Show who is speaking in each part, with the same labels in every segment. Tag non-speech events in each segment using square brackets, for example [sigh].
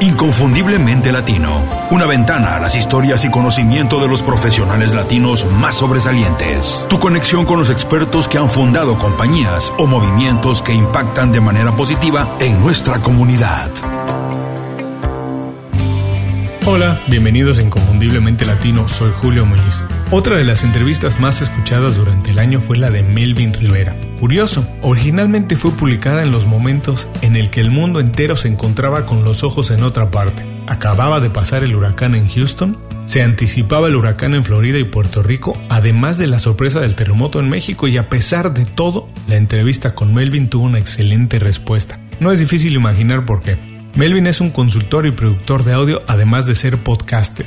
Speaker 1: Inconfundiblemente Latino. Una ventana a las historias y conocimiento de los profesionales latinos más sobresalientes. Tu conexión con los expertos que han fundado compañías o movimientos que impactan de manera positiva en nuestra comunidad.
Speaker 2: Hola, bienvenidos a Inconfundiblemente Latino, soy Julio Muñiz. Otra de las entrevistas más escuchadas durante el año fue la de Melvin Rivera. Curioso, originalmente fue publicada en los momentos en el que el mundo entero se encontraba con los ojos en otra parte. Acababa de pasar el huracán en Houston, se anticipaba el huracán en Florida y Puerto Rico, además de la sorpresa del terremoto en México y a pesar de todo, la entrevista con Melvin tuvo una excelente respuesta. No es difícil imaginar por qué. Melvin es un consultor y productor de audio además de ser podcaster.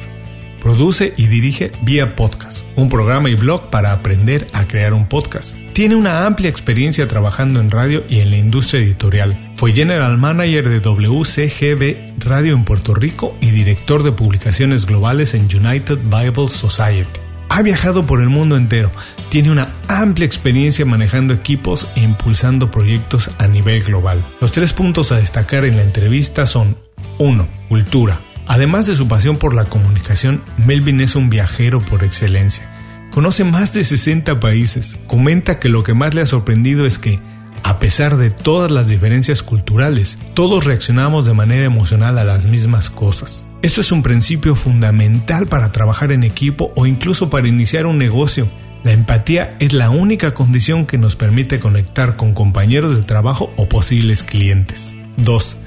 Speaker 2: Produce y dirige Vía Podcast, un programa y blog para aprender a crear un podcast. Tiene una amplia experiencia trabajando en radio y en la industria editorial. Fue General Manager de WCGB Radio en Puerto Rico y director de publicaciones globales en United Bible Society. Ha viajado por el mundo entero, tiene una amplia experiencia manejando equipos e impulsando proyectos a nivel global. Los tres puntos a destacar en la entrevista son 1. Cultura. Además de su pasión por la comunicación, Melvin es un viajero por excelencia. Conoce más de 60 países. Comenta que lo que más le ha sorprendido es que, a pesar de todas las diferencias culturales, todos reaccionamos de manera emocional a las mismas cosas. Esto es un principio fundamental para trabajar en equipo o incluso para iniciar un negocio. La empatía es la única condición que nos permite conectar con compañeros de trabajo o posibles clientes. 2.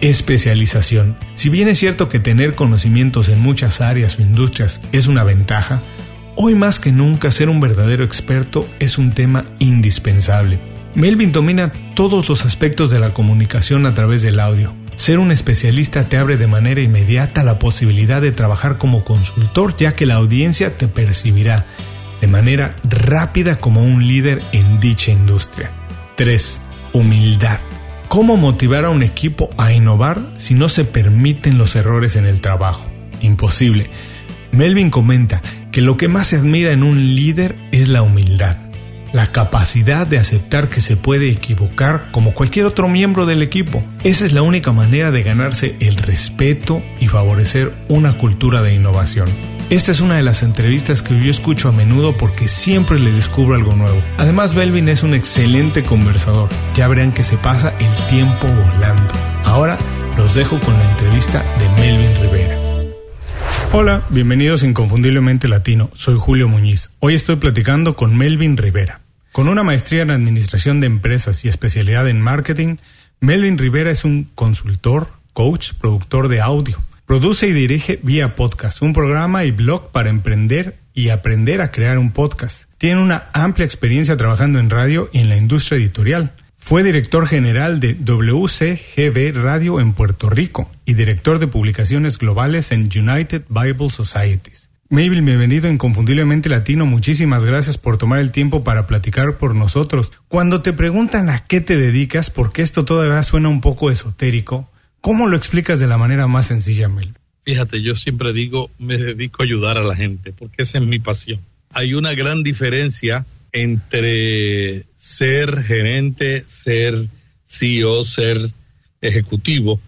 Speaker 2: Especialización. Si bien es cierto que tener conocimientos en muchas áreas o industrias es una ventaja, hoy más que nunca ser un verdadero experto es un tema indispensable. Melvin domina todos los aspectos de la comunicación a través del audio ser un especialista te abre de manera inmediata la posibilidad de trabajar como consultor ya que la audiencia te percibirá de manera rápida como un líder en dicha industria. 3. Humildad. ¿Cómo motivar a un equipo a innovar si no se permiten los errores en el trabajo? Imposible. Melvin comenta que lo que más se admira en un líder es la humildad la capacidad de aceptar que se puede equivocar como cualquier otro miembro del equipo. Esa es la única manera de ganarse el respeto y favorecer una cultura de innovación. Esta es una de las entrevistas que yo escucho a menudo porque siempre le descubro algo nuevo. Además, Belvin es un excelente conversador. Ya verán que se pasa el tiempo volando. Ahora los dejo con la entrevista de Melvin Rivera. Hola, bienvenidos a Inconfundiblemente Latino. Soy Julio Muñiz. Hoy estoy platicando con Melvin Rivera. Con una maestría en Administración de Empresas y especialidad en Marketing, Melvin Rivera es un consultor, coach, productor de audio. Produce y dirige Vía Podcast, un programa y blog para emprender y aprender a crear un podcast. Tiene una amplia experiencia trabajando en radio y en la industria editorial. Fue director general de WCGB Radio en Puerto Rico y director de publicaciones globales en United Bible Societies. Mabel, bienvenido Inconfundiblemente Latino. Muchísimas gracias por tomar el tiempo para platicar por nosotros. Cuando te preguntan a qué te dedicas, porque esto todavía suena un poco esotérico, ¿cómo lo explicas de la manera más sencilla, Mel?
Speaker 3: Fíjate, yo siempre digo, me dedico a ayudar a la gente, porque esa es mi pasión. Hay una gran diferencia entre ser gerente, ser CEO, ser ejecutivo,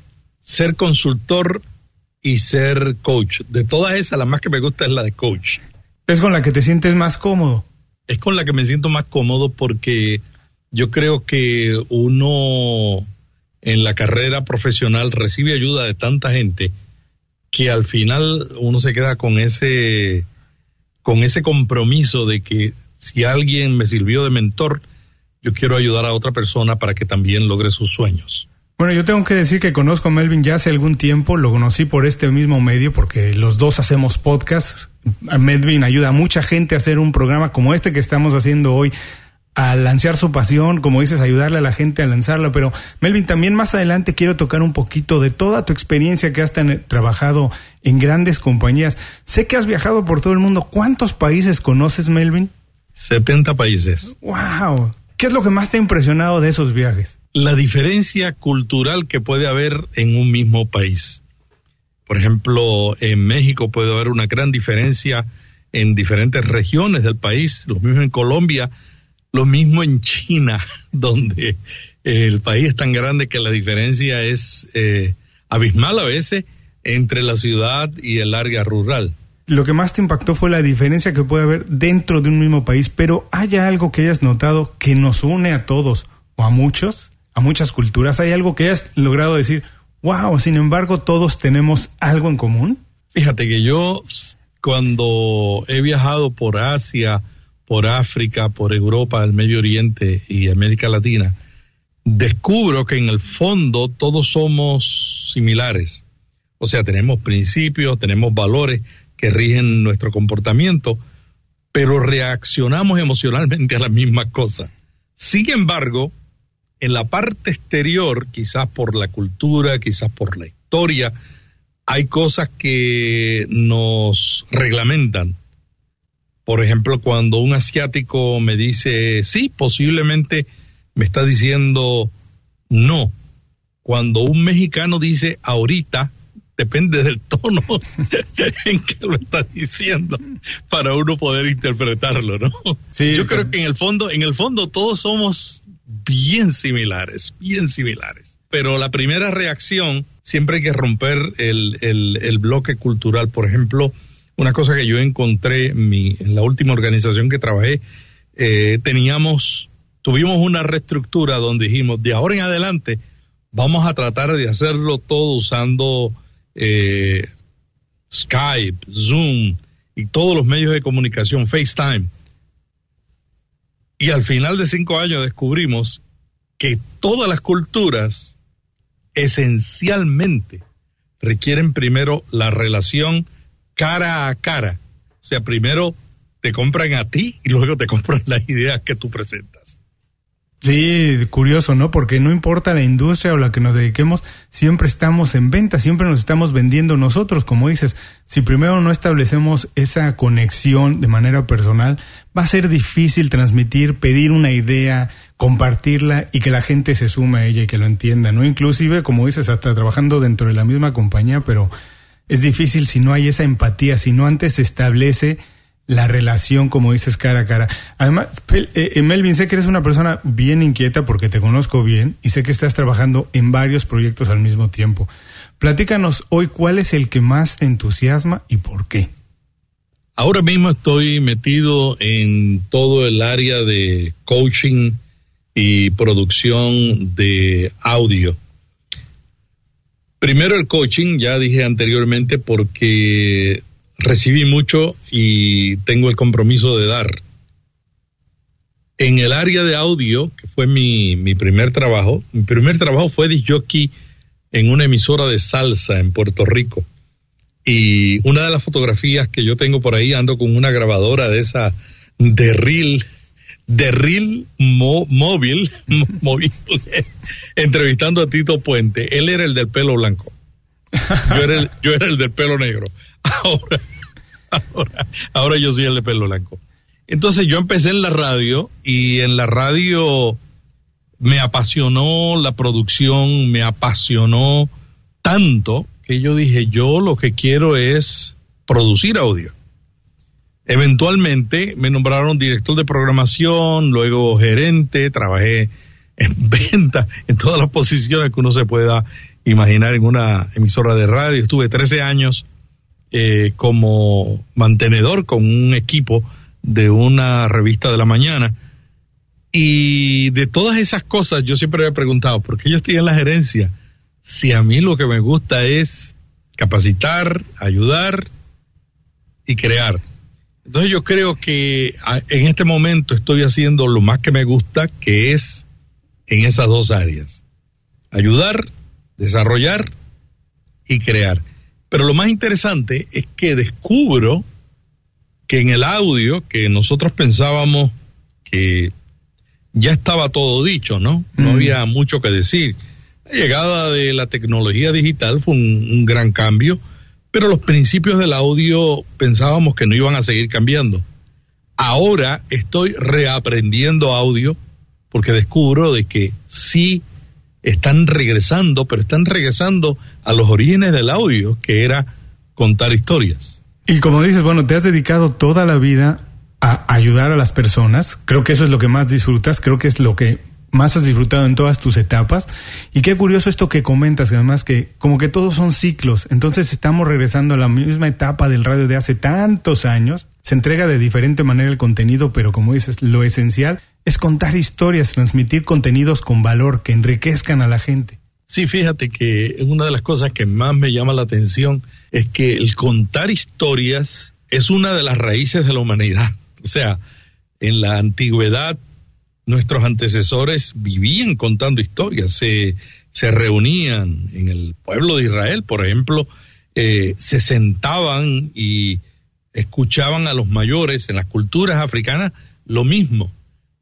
Speaker 3: ser consultor y ser coach. De todas esas, la más que me gusta es la de coach.
Speaker 2: ¿Es con la que te sientes más cómodo?
Speaker 3: Es con la que me siento más cómodo porque yo creo que uno en la carrera profesional recibe ayuda de tanta gente que al final uno se queda con ese con ese compromiso de que si alguien me sirvió de mentor, yo quiero ayudar a otra persona para que también logre sus sueños.
Speaker 2: Bueno, yo tengo que decir que conozco a Melvin ya hace algún tiempo, lo conocí por este mismo medio porque los dos hacemos podcast. Melvin ayuda a mucha gente a hacer un programa como este que estamos haciendo hoy, a lanzar su pasión, como dices, ayudarle a la gente a lanzarla. Pero Melvin, también más adelante quiero tocar un poquito de toda tu experiencia que has trabajado en grandes compañías. Sé que has viajado por todo el mundo. ¿Cuántos países conoces, Melvin?
Speaker 3: 70 países.
Speaker 2: ¡Wow! ¿Qué es lo que más te ha impresionado de esos viajes?
Speaker 3: La diferencia cultural que puede haber en un mismo país. Por ejemplo, en México puede haber una gran diferencia en diferentes regiones del país, lo mismo en Colombia, lo mismo en China, [laughs] donde el país es tan grande que la diferencia es eh, abismal a veces entre la ciudad y el área rural
Speaker 2: lo que más te impactó fue la diferencia que puede haber dentro de un mismo país, pero ¿hay algo que hayas notado que nos une a todos o a muchos, a muchas culturas? ¿Hay algo que hayas logrado decir, wow, sin embargo todos tenemos algo en común?
Speaker 3: Fíjate que yo cuando he viajado por Asia, por África, por Europa, el Medio Oriente y América Latina, descubro que en el fondo todos somos similares. O sea, tenemos principios, tenemos valores, que rigen nuestro comportamiento, pero reaccionamos emocionalmente a las mismas cosas. Sin embargo, en la parte exterior, quizás por la cultura, quizás por la historia, hay cosas que nos reglamentan. Por ejemplo, cuando un asiático me dice sí, posiblemente me está diciendo no. Cuando un mexicano dice ahorita, depende del tono [laughs] en que lo está diciendo para uno poder interpretarlo, ¿no? Sí, Yo creo que en el fondo, en el fondo todos somos bien similares, bien similares. Pero la primera reacción siempre hay que romper el, el, bloque cultural. Por ejemplo, una cosa que yo encontré en, mi, en la última organización que trabajé, eh, teníamos, tuvimos una reestructura donde dijimos, de ahora en adelante, vamos a tratar de hacerlo todo usando eh, Skype, Zoom y todos los medios de comunicación, FaceTime. Y al final de cinco años descubrimos que todas las culturas esencialmente requieren primero la relación cara a cara. O sea, primero te compran a ti y luego te compran las ideas que tú presentas.
Speaker 2: Sí, curioso, ¿no? Porque no importa la industria o la que nos dediquemos, siempre estamos en venta, siempre nos estamos vendiendo nosotros, como dices. Si primero no establecemos esa conexión de manera personal, va a ser difícil transmitir, pedir una idea, compartirla y que la gente se sume a ella y que lo entienda, ¿no? Inclusive, como dices, hasta trabajando dentro de la misma compañía, pero es difícil si no hay esa empatía, si no antes se establece la relación, como dices, cara a cara. Además, eh, eh, Melvin, sé que eres una persona bien inquieta porque te conozco bien y sé que estás trabajando en varios proyectos al mismo tiempo. Platícanos hoy cuál es el que más te entusiasma y por qué.
Speaker 3: Ahora mismo estoy metido en todo el área de coaching y producción de audio. Primero el coaching, ya dije anteriormente, porque recibí mucho y tengo el compromiso de dar. En el área de audio, que fue mi, mi primer trabajo, mi primer trabajo fue de jockey en una emisora de salsa en Puerto Rico. Y una de las fotografías que yo tengo por ahí, ando con una grabadora de esa de reel, de reel móvil, [laughs] móvil, [laughs] entrevistando a Tito Puente. Él era el del pelo blanco. Yo era el, yo era el del pelo negro. Ahora, ahora, ahora yo soy el de pelo blanco. Entonces yo empecé en la radio y en la radio me apasionó la producción, me apasionó tanto que yo dije, yo lo que quiero es producir audio. Eventualmente me nombraron director de programación, luego gerente, trabajé en [laughs] venta, en todas las posiciones que uno se pueda imaginar en una emisora de radio. Estuve 13 años eh, como mantenedor con un equipo de una revista de la mañana. Y de todas esas cosas yo siempre me he preguntado, ¿por qué yo estoy en la gerencia? Si a mí lo que me gusta es capacitar, ayudar y crear. Entonces yo creo que en este momento estoy haciendo lo más que me gusta, que es en esas dos áreas. Ayudar, desarrollar y crear. Pero lo más interesante es que descubro que en el audio, que nosotros pensábamos que ya estaba todo dicho, ¿no? No mm. había mucho que decir. La llegada de la tecnología digital fue un, gran cambio, pero los principios del audio pensábamos que no iban a seguir cambiando. Ahora estoy reaprendiendo audio porque descubro de que sí están regresando, pero están regresando a los orígenes del audio, que era contar historias.
Speaker 2: Y como dices, bueno, te has dedicado toda la vida a ayudar a las personas. Creo que eso es lo que más disfrutas, creo que es lo que más has disfrutado en todas tus etapas. Y qué curioso esto que comentas, además que como que todos son ciclos. Entonces estamos regresando a la misma etapa del radio de hace tantos años. Se entrega de diferente manera el contenido, pero como dices, lo esencial es contar historias, transmitir contenidos con valor que enriquezcan a la gente.
Speaker 3: Sí, fíjate que una de las cosas que más me llama la atención es que el contar historias es una de las raíces de la humanidad. O sea, en la antigüedad nuestros antecesores vivían contando historias, se, se reunían en el pueblo de Israel, por ejemplo, eh, se sentaban y escuchaban a los mayores, en las culturas africanas lo mismo,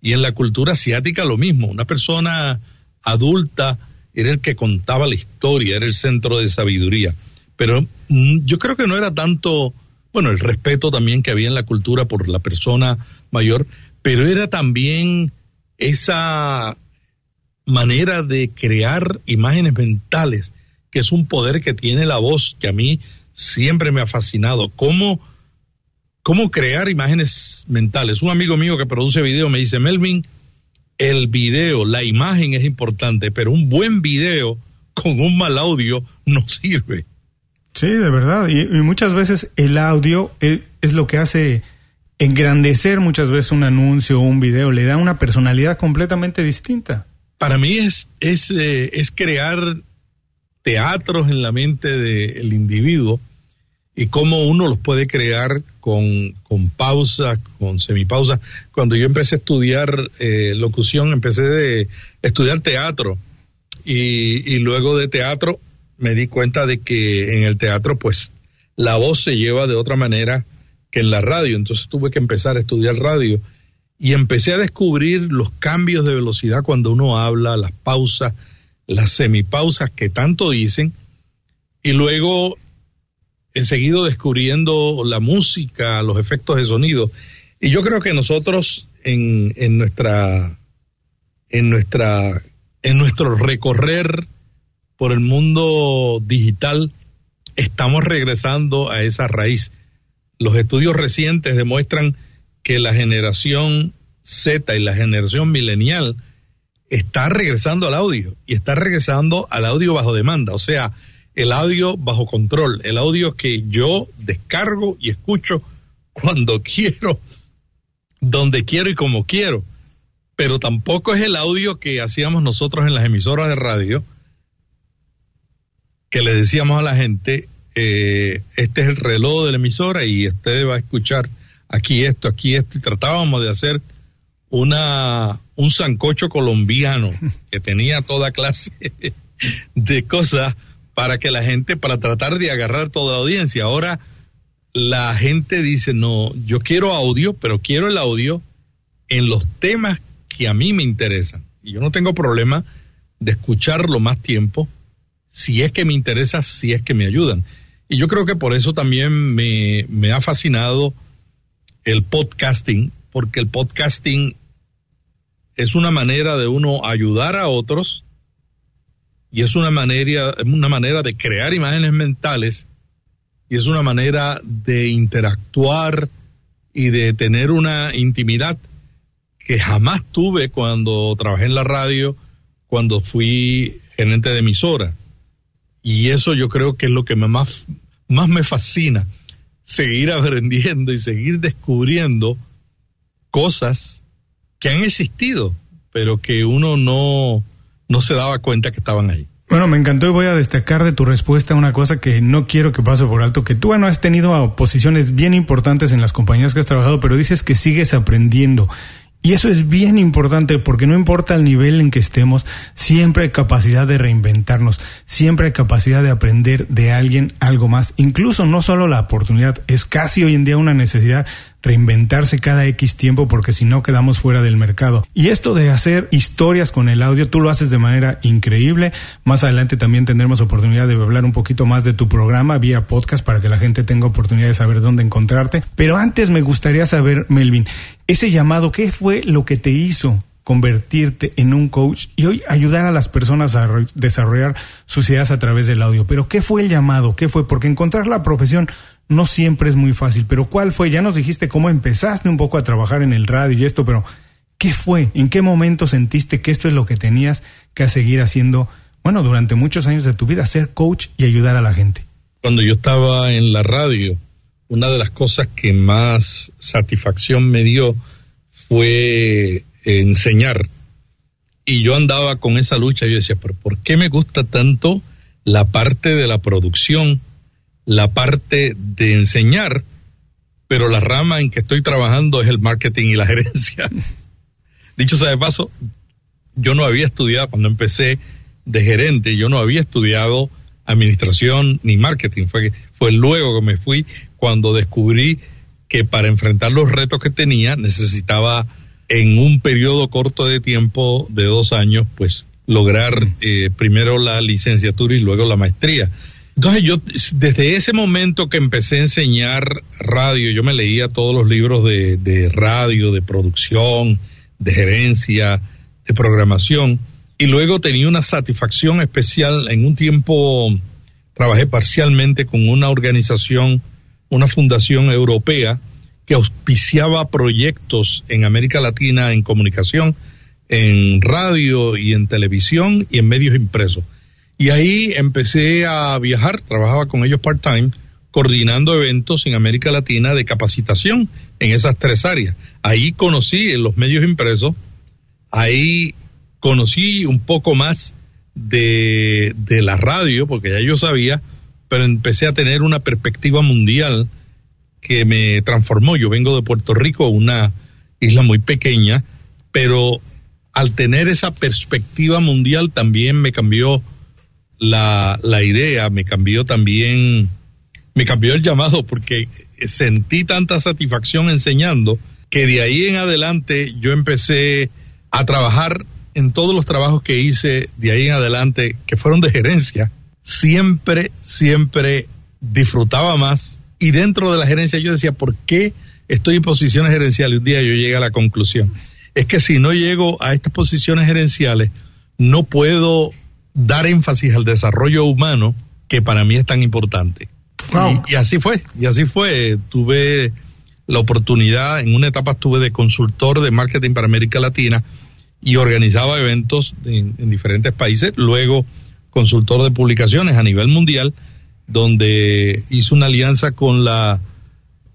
Speaker 3: y en la cultura asiática lo mismo, una persona adulta era el que contaba la historia, era el centro de sabiduría, pero mm, yo creo que no era tanto, bueno, el respeto también que había en la cultura por la persona mayor, pero era también esa manera de crear imágenes mentales, que es un poder que tiene la voz, que a mí siempre me ha fascinado. ¿Cómo, cómo crear imágenes mentales? Un amigo mío que produce video me dice, Melvin, el video, la imagen es importante, pero un buen video con un mal audio no sirve.
Speaker 2: Sí, de verdad. Y, muchas veces el audio es, es lo que hace engrandecer muchas veces un anuncio o un video, le da una personalidad completamente distinta.
Speaker 3: Para mí es, es, eh, es crear teatros en la mente del individuo y cómo uno los puede crear con, con pausa, con semipausa. Cuando yo empecé a estudiar eh, locución, empecé de estudiar teatro y, y luego de teatro me di cuenta de que en el teatro pues la voz se lleva de otra manera en la radio. Entonces tuve que empezar a estudiar radio y empecé a descubrir los cambios de velocidad cuando uno habla, las pausas, las semipausas que tanto dicen. Y luego he seguido descubriendo la música, los efectos de sonido. Y yo creo que nosotros en, en nuestra en nuestra en nuestro recorrer por el mundo digital estamos regresando a esa raíz los estudios recientes demuestran que la generación Z y la generación milenial está regresando al audio y está regresando al audio bajo demanda, o sea, el audio bajo control, el audio que yo descargo y escucho cuando [laughs] quiero, donde quiero y como quiero. Pero tampoco es el audio que hacíamos nosotros en las emisoras de radio, que le decíamos a la gente, eh, este es el reloj de la emisora y usted va a escuchar aquí esto, aquí esto, y tratábamos de hacer una un sancocho colombiano [laughs] que tenía toda clase de cosas para que la gente, para tratar de agarrar toda la audiencia. Ahora la gente dice, no, yo quiero audio, pero quiero el audio en los temas que a mí me interesan. Y yo no tengo problema de escucharlo más tiempo, si es que me interesa, si es que me ayudan. Y yo creo que por eso también me, me ha fascinado el podcasting, porque el podcasting es una manera de uno ayudar a otros y es una manera, una manera de crear imágenes mentales y es una manera de interactuar y de tener una intimidad que jamás tuve cuando trabajé en la radio, cuando fui gerente de emisora. Y eso yo creo que es lo que más, más me fascina, seguir aprendiendo y seguir descubriendo cosas que han existido, pero que uno no, no se daba cuenta que estaban ahí.
Speaker 2: Bueno, me encantó y voy a destacar de tu respuesta una cosa que no quiero que pase por alto, que tú bueno, has tenido posiciones bien importantes en las compañías que has trabajado, pero dices que sigues aprendiendo. Y eso es bien importante porque no importa el nivel en que estemos, siempre hay capacidad de reinventarnos, siempre hay capacidad de aprender de alguien algo más. Incluso no solo la oportunidad, es casi hoy en día una necesidad reinventarse cada X tiempo porque si no quedamos fuera del mercado. Y esto de hacer historias con el audio, tú lo haces de manera increíble. Más adelante también tendremos oportunidad de hablar un poquito más de tu programa vía podcast para que la gente tenga oportunidad de saber dónde encontrarte. Pero antes me gustaría saber, Melvin, ese llamado, ¿qué fue lo que te hizo convertirte en un coach y hoy ayudar a las personas a desarrollar sus ideas a través del audio. Pero ¿qué fue el llamado? ¿Qué fue? Porque encontrar la profesión no siempre es muy fácil, pero ¿cuál fue? Ya nos dijiste cómo empezaste un poco a trabajar en el radio y esto, pero ¿qué fue? ¿En qué momento sentiste que esto es lo que tenías que seguir haciendo, bueno, durante muchos años de tu vida, ser coach y ayudar a la gente?
Speaker 3: Cuando yo estaba en la radio, una de las cosas que más satisfacción me dio fue enseñar. Y yo andaba con esa lucha, yo decía, pero ¿por qué me gusta tanto la parte de la producción? La parte de enseñar, pero la rama en que estoy trabajando es el marketing y la [laughs] gerencia. Dicho sea de paso, yo no había estudiado cuando empecé de gerente, yo no había estudiado administración ni marketing, fue, fue luego que me fui cuando descubrí que para enfrentar los retos que tenía necesitaba en un periodo corto de tiempo de dos años, pues lograr eh, primero la licenciatura y luego la maestría. Entonces yo, desde ese momento que empecé a enseñar radio, yo me leía todos los libros de, de radio, de producción, de gerencia, de programación, y luego tenía una satisfacción especial. En un tiempo trabajé parcialmente con una organización, una fundación europea, que auspiciaba proyectos en América Latina en comunicación, en radio y en televisión y en medios impresos. Y ahí empecé a viajar, trabajaba con ellos part-time, coordinando eventos en América Latina de capacitación en esas tres áreas. Ahí conocí en los medios impresos, ahí conocí un poco más de, de la radio, porque ya yo sabía, pero empecé a tener una perspectiva mundial que me transformó. Yo vengo de Puerto Rico, una isla muy pequeña, pero al tener esa perspectiva mundial también me cambió la, la idea, me cambió también, me cambió el llamado porque sentí tanta satisfacción enseñando que de ahí en adelante yo empecé a trabajar en todos los trabajos que hice de ahí en adelante, que fueron de gerencia, siempre, siempre disfrutaba más. Y dentro de la gerencia yo decía, ¿por qué estoy en posiciones gerenciales? Un día yo llegué a la conclusión. Es que si no llego a estas posiciones gerenciales, no puedo dar énfasis al desarrollo humano que para mí es tan importante. Y, así fue, y así fue. Tuve la oportunidad, en una etapa estuve de consultor de marketing para América Latina y organizaba eventos en, diferentes países, luego consultor de publicaciones a nivel mundial, donde hice una alianza con la,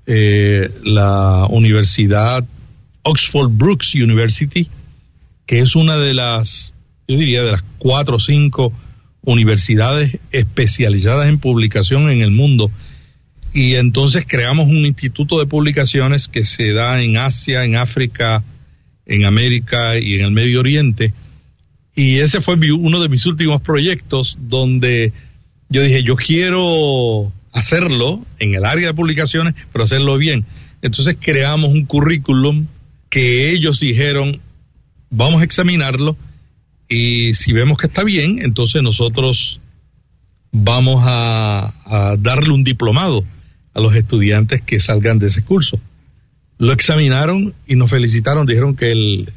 Speaker 3: eh, la Universidad Oxford Brooks University, que es una de las yo diría, de las cuatro o cinco universidades especializadas en publicación en el mundo. Y entonces creamos un instituto de publicaciones que se da en Asia, en África, en América y en el Medio Oriente. Y ese fue uno de mis últimos proyectos donde yo dije, yo quiero hacerlo en el área de publicaciones, pero hacerlo bien. Entonces creamos un currículum que ellos dijeron, vamos a examinarlo y si vemos que está bien, entonces nosotros vamos a, darle un diplomado a los estudiantes que salgan de ese curso. Lo examinaron y nos felicitaron, dijeron que el,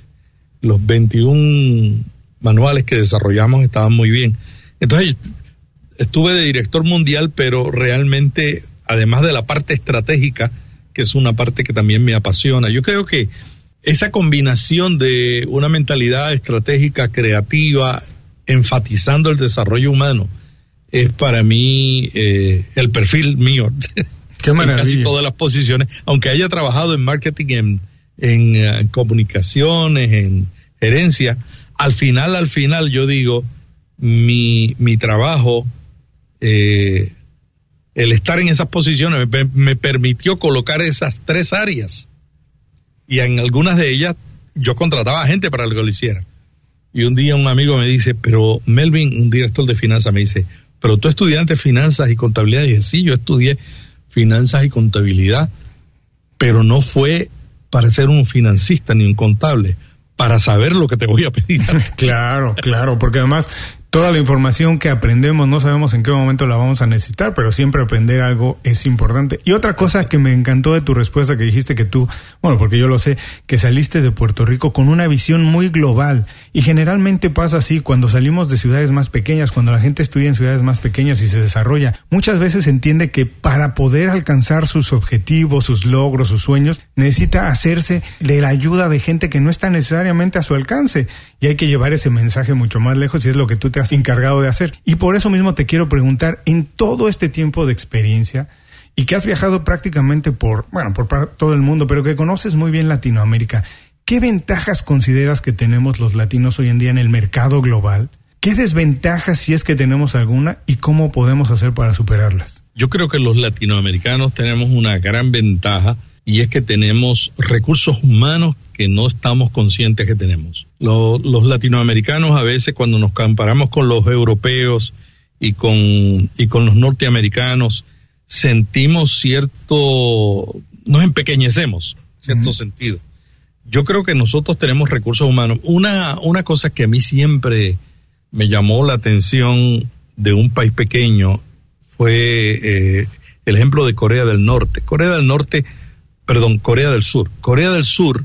Speaker 3: los 21 manuales que desarrollamos estaban muy bien. Entonces, estuve de director mundial, pero realmente, además de la parte estratégica, que es una parte que también me apasiona, yo creo que esa combinación de una mentalidad estratégica, creativa, enfatizando el desarrollo humano, es para mí eh, el perfil mío. [laughs]
Speaker 2: Qué maravilla.
Speaker 3: en casi todas las posiciones, aunque haya trabajado en marketing, en, en eh, comunicaciones, en gerencia, al final, al final yo digo, mi, mi trabajo, eh, el estar en esas posiciones me, me, permitió colocar esas tres áreas. Y en algunas de ellas yo contrataba gente para que lo hiciera. Y un día un amigo me dice, pero Melvin, un director de finanzas, me dice, pero tú estudiante de finanzas y contabilidad. Y dije, sí, yo estudié finanzas y contabilidad, pero no fue para ser un financista ni un contable, para saber lo que te voy a pedir. [laughs]
Speaker 2: claro, claro, porque además toda la información que aprendemos no sabemos en qué momento la vamos a necesitar, pero siempre aprender algo es importante. Y otra cosa que me encantó de tu respuesta que dijiste que tú, bueno, porque yo lo sé, que saliste de Puerto Rico con una visión muy global. Y generalmente pasa así cuando salimos de ciudades más pequeñas, cuando la gente estudia en ciudades más pequeñas y se desarrolla. Muchas veces entiende que para poder alcanzar sus objetivos, sus logros, sus sueños, necesita hacerse de la ayuda de gente que no está necesariamente a su alcance. Y hay que llevar ese mensaje mucho más lejos y es lo que tú te encargado de hacer. Y por eso mismo te quiero preguntar, en todo este tiempo de experiencia, y que has viajado prácticamente por, bueno, por todo el mundo, pero que conoces muy bien Latinoamérica, ¿qué ventajas consideras que tenemos los latinos hoy en día en el mercado global? ¿Qué desventajas, si es que tenemos alguna, y cómo podemos hacer para superarlas?
Speaker 3: Yo creo que los latinoamericanos tenemos una gran ventaja y es que tenemos recursos humanos que no estamos conscientes que tenemos. los latinoamericanos a veces cuando nos comparamos con los europeos y con, y con los norteamericanos, sentimos cierto, nos empequeñecemos, cierto sentido. Yo creo que nosotros tenemos recursos humanos. Una, una cosa que a mí siempre me llamó la atención de un país pequeño fue eh, el ejemplo de Corea del Norte. Corea del Norte perdón, Corea del Sur. Corea del Sur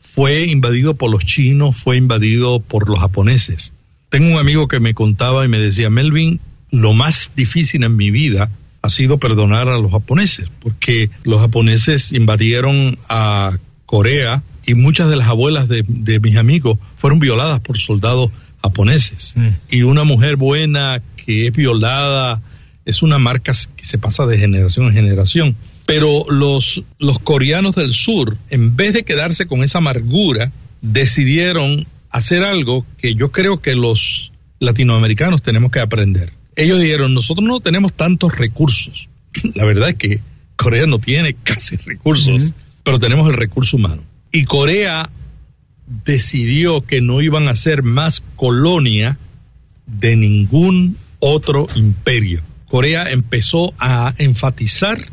Speaker 3: fue invadido por los chinos, fue invadido por los japoneses. Tengo un amigo que me contaba y me decía, Melvin, lo más difícil en mi vida ha sido perdonar a los japoneses, porque los japoneses invadieron a Corea y muchas de las abuelas de, mis amigos fueron violadas por soldados japoneses. Mm. Y una mujer buena que es violada es una marca que se pasa de generación en generación. Pero los, los coreanos del sur, en vez de quedarse con esa amargura, decidieron hacer algo que yo creo que los latinoamericanos tenemos que aprender. Ellos dijeron, nosotros no tenemos tantos recursos. [laughs] La verdad es que Corea no tiene [laughs] casi recursos, pero tenemos el recurso humano. Y Corea decidió que no iban a ser más colonia de ningún otro imperio. Corea empezó a enfatizar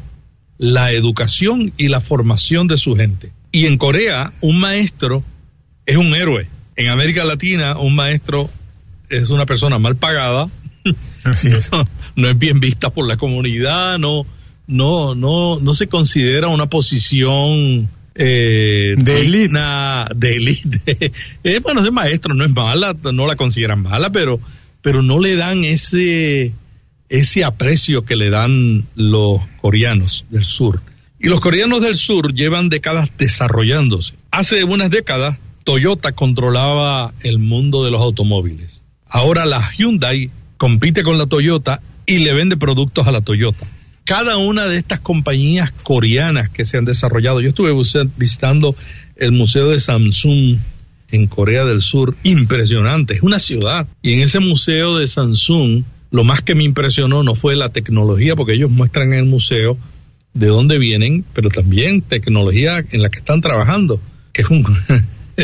Speaker 3: la educación y la formación de su gente. Y en Corea, un maestro es un héroe. En América Latina, un maestro es una persona mal pagada. [laughs] Así es. No, es bien vista por la comunidad, no, no, no, no se considera una posición eh,
Speaker 2: de élite.
Speaker 3: De élite. [laughs] Eh, bueno, ese maestro no es mala, no la consideran mala, pero, pero no le dan ese, ese aprecio que le dan los coreanos del sur. Y los coreanos del sur llevan décadas desarrollándose. Hace unas décadas, Toyota controlaba el mundo de los automóviles. Ahora la Hyundai compite con la Toyota y le vende productos a la Toyota. Cada una de estas compañías coreanas que se han desarrollado, yo estuve visitando el Museo de Samsung en Corea del Sur, impresionante, es una ciudad. Y en ese museo de Samsung lo más que me impresionó no fue la tecnología, porque ellos muestran en el museo de dónde vienen, pero también tecnología en la que están trabajando, que es un [laughs]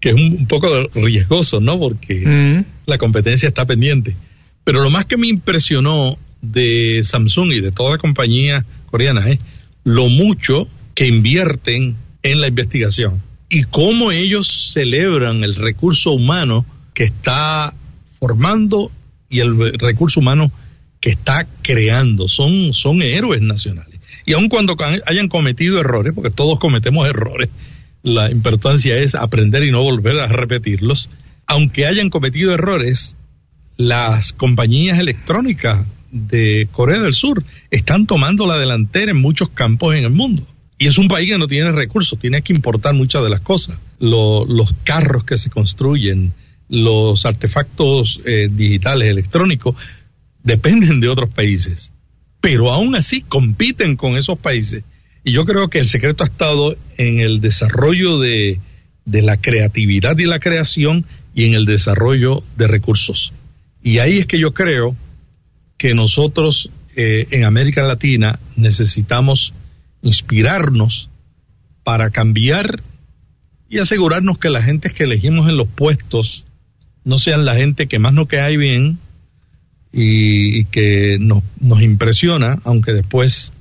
Speaker 3: que es un poco riesgoso, ¿no? Porque mm. la competencia está pendiente. Pero lo más que me impresionó de Samsung y de toda la compañía coreana es lo mucho que invierten en la investigación y cómo ellos celebran el recurso humano que está formando y el recurso humano que está creando. Son, son héroes nacionales. Y aun cuando hayan cometido errores, porque todos cometemos errores, la importancia es aprender y no volver a repetirlos. Aunque hayan cometido errores, las compañías electrónicas de Corea del Sur están tomando la delantera en muchos campos en el mundo. Y es un país que no tiene recursos, tiene que importar muchas de las cosas. los carros que se construyen, los artefactos eh, digitales electrónicos dependen de otros países, pero aún así compiten con esos países. Y yo creo que el secreto ha estado en el desarrollo de, de la creatividad y la creación y en el desarrollo de recursos. Y ahí es que yo creo que nosotros eh, en América Latina necesitamos inspirarnos para cambiar y asegurarnos que la gente que elegimos en los puestos no sean la gente que más nos cae bien y, que nos, nos impresiona, aunque después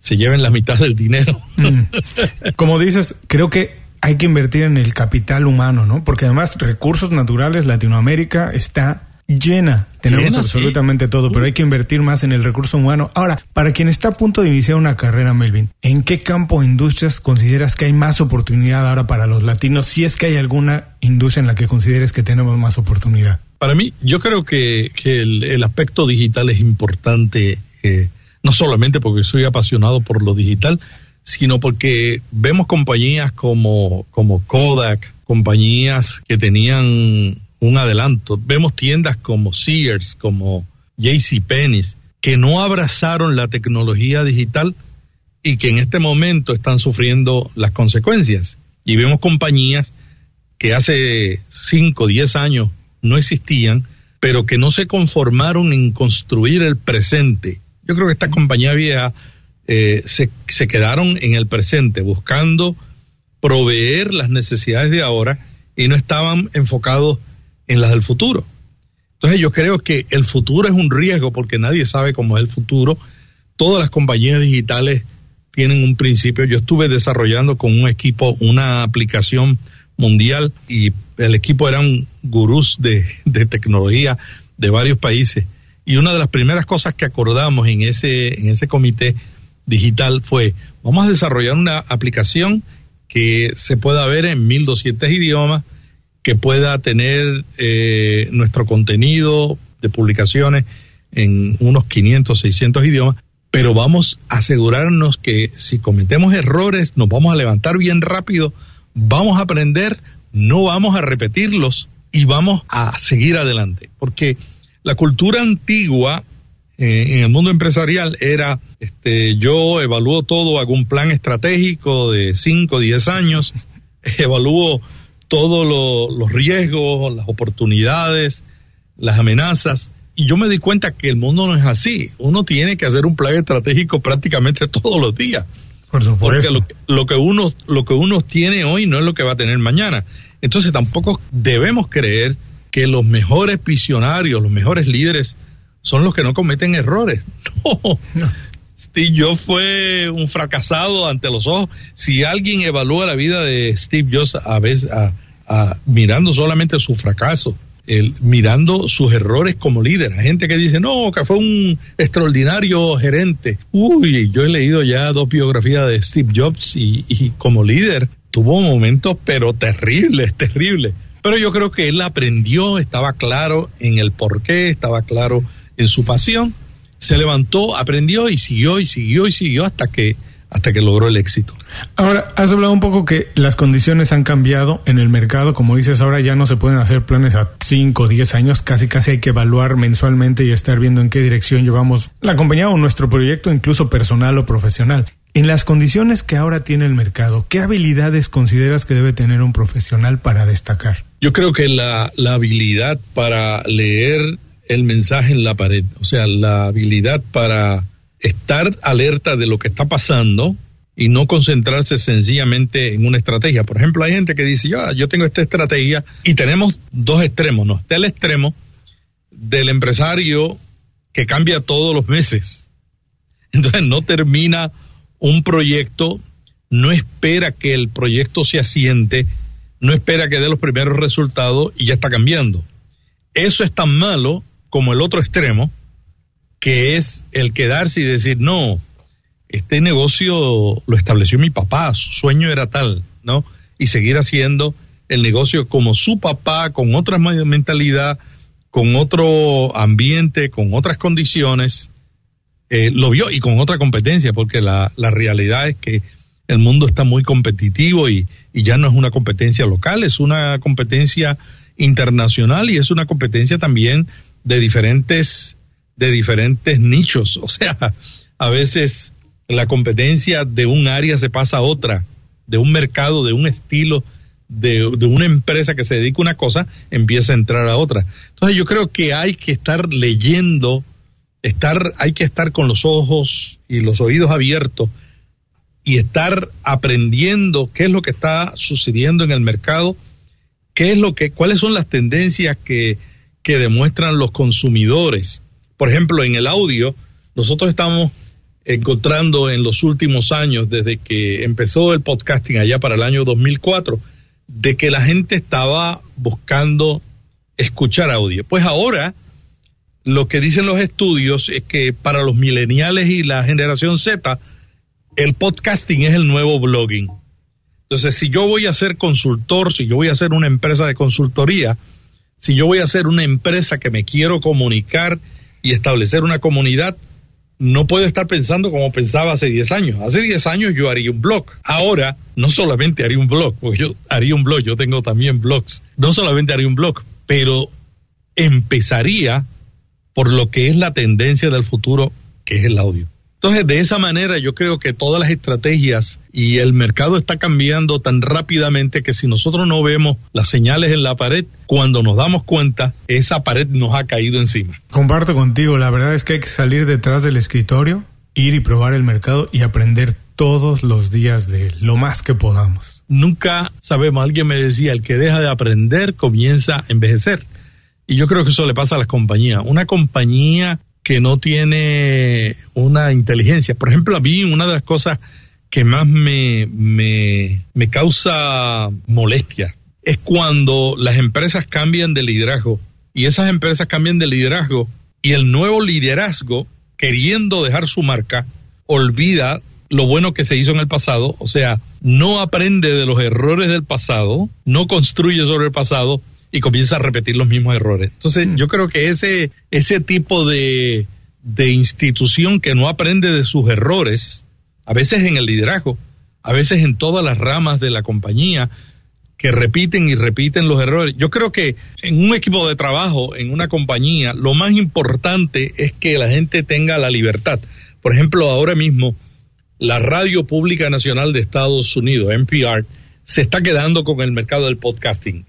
Speaker 3: se lleven la mitad del dinero. Mm. [laughs]
Speaker 2: Como dices, creo que hay que invertir en el capital humano, ¿no? Porque además recursos naturales, Latinoamérica está llena. Tenemos absolutamente todo, pero hay que invertir más en el recurso humano. Ahora, para quien está a punto de iniciar una carrera, Melvin, ¿en qué campo o industrias consideras que hay más oportunidad ahora para los latinos? Si es que hay alguna industria en la que consideres que tenemos más oportunidad.
Speaker 3: Para mí, yo creo que, el, aspecto digital es importante, eh, no solamente porque soy apasionado por lo digital, sino porque vemos compañías como, como Kodak, compañías que tenían un adelanto. Vemos tiendas como Sears, como JCPenney, que no abrazaron la tecnología digital y que en este momento están sufriendo las consecuencias. Y vemos compañías que hace 5, 10 años no existían, pero que no se conformaron en construir el presente. Yo creo que esta compañía vieja eh, se, se quedaron en el presente, buscando proveer las necesidades de ahora y no estaban enfocados en las del futuro. Entonces yo creo que el futuro es un riesgo porque nadie sabe cómo es el futuro. Todas las compañías digitales tienen un principio. Yo estuve desarrollando con un equipo una aplicación mundial y el equipo eran gurús de, de tecnología de varios países. Y una de las primeras cosas que acordamos en ese, en ese comité digital fue, vamos a desarrollar una aplicación que se pueda ver en 1200 idiomas, que pueda tener eh, nuestro contenido de publicaciones en unos 500, 600 idiomas, pero vamos a asegurarnos que si cometemos errores nos vamos a levantar bien rápido, vamos a aprender, no vamos a repetirlos y vamos a seguir adelante. Porque la cultura antigua eh, en el mundo empresarial era, este, yo evalúo todo, hago un plan estratégico de 5, 10 años, [laughs] evalúo todos los riesgos, las oportunidades, las amenazas. Y yo me di cuenta que el mundo no es así. Uno tiene que hacer un plan estratégico prácticamente [laughs] todos los días.
Speaker 2: Por supuesto.
Speaker 3: Porque lo, lo, que uno, lo que uno tiene hoy no es lo que va a tener mañana. Entonces tampoco debemos creer que los mejores visionarios, los mejores líderes, son los que no cometen errores. [laughs] No. Steve Jobs fue un fracasado ante los ojos. Si alguien evalúa la vida de Steve Jobs a veces, mirando solamente su fracaso, el, mirando sus errores como líder. Hay gente que dice, no, que fue un extraordinario gerente. Uy, yo he leído ya dos biografías de Steve Jobs y, y como líder tuvo momentos, pero terribles, terribles. Pero yo creo que él aprendió, estaba claro en el porqué, estaba claro en su pasión se levantó, aprendió y siguió y siguió y siguió hasta que hasta que logró el éxito.
Speaker 2: Ahora, has hablado un poco que las condiciones han cambiado en el mercado, como dices, ahora ya no se pueden hacer planes a 5 o 10 años, casi casi hay que evaluar mensualmente y estar viendo en qué dirección llevamos la compañía o nuestro proyecto, incluso personal o profesional. En las condiciones que ahora tiene el mercado, ¿qué habilidades consideras que debe tener un profesional para destacar?
Speaker 3: Yo creo que la, la habilidad para leer el mensaje en la pared, o sea, la habilidad para estar alerta de lo que está pasando y no concentrarse sencillamente en una estrategia. Por ejemplo, hay gente que dice, yo, yo tengo esta estrategia y tenemos dos extremos, ¿no? Está el extremo del empresario que cambia todos los meses. Entonces no termina un proyecto, no espera que el proyecto se asiente, no espera que dé los primeros resultados y ya está cambiando. Eso es tan malo como el otro extremo, que es el quedarse y decir, no, este negocio lo estableció mi papá, su sueño era tal, ¿no? Y seguir haciendo el negocio como su papá, con otra mentalidad, con otro ambiente, con otras condiciones, eh, lo vio y con otra competencia, porque la, la realidad es que el mundo está muy competitivo y, y ya no es una competencia local, es una competencia internacional y es una competencia también de diferentes, de diferentes nichos. O sea, a veces la competencia de un área se pasa a otra, de un mercado, de un estilo de, una empresa que se dedica a una cosa empieza a entrar a otra. Entonces yo creo que hay que estar leyendo, estar, hay que estar con los ojos y los oídos abiertos y estar aprendiendo qué es lo que está sucediendo en el mercado, qué es lo que, cuáles son las tendencias que, que demuestran los consumidores. Por ejemplo, en el audio, nosotros estamos encontrando en los últimos años, desde que empezó el podcasting allá para el año 2004, de que la gente estaba buscando escuchar audio. Pues ahora lo que dicen los estudios es que para los millennials y la generación Z, el podcasting es el nuevo blogging. Entonces, si yo voy a ser consultor, si yo voy a ser una empresa de consultoría, si yo voy a ser una empresa que me quiero comunicar y establecer una comunidad, no puedo estar pensando como pensaba hace 10 años. Hace 10 años yo haría un blog. Ahora, no solamente haría un blog, porque yo haría un blog, yo tengo también blogs. No solamente haría un blog, pero empezaría por lo que es la tendencia del futuro, que es el audio. Entonces, de esa manera yo creo que todas las estrategias y el mercado está cambiando tan rápidamente que si nosotros no vemos las señales en la pared, cuando nos damos cuenta, esa pared nos ha caído encima.
Speaker 2: Comparto contigo, la verdad es que hay que salir detrás del escritorio, ir y probar el mercado y aprender todos los días de lo más que podamos.
Speaker 3: Nunca sabemos, alguien me decía, el que deja de aprender comienza a envejecer. Y yo creo que eso le pasa a las compañías. Una compañía que no tiene una inteligencia. Por ejemplo, a mí una de las cosas que más me, me, me causa molestia es cuando las empresas cambian de liderazgo y esas empresas cambian de liderazgo y el nuevo liderazgo, queriendo dejar su marca, olvida lo bueno que se hizo en el pasado, o sea, no aprende de los errores del pasado, no construye sobre el pasado, y comienza a repetir los mismos errores. Entonces, mm. yo creo que ese, ese tipo de, de institución que no aprende de sus errores, a veces en el liderazgo, a veces en todas las ramas de la compañía, que repiten y repiten los errores. Yo creo que en un equipo de trabajo, en una compañía, lo más importante es que la gente tenga la libertad. Por ejemplo, ahora mismo, la Radio Pública Nacional de Estados Unidos, NPR, se está quedando con el mercado del podcasting.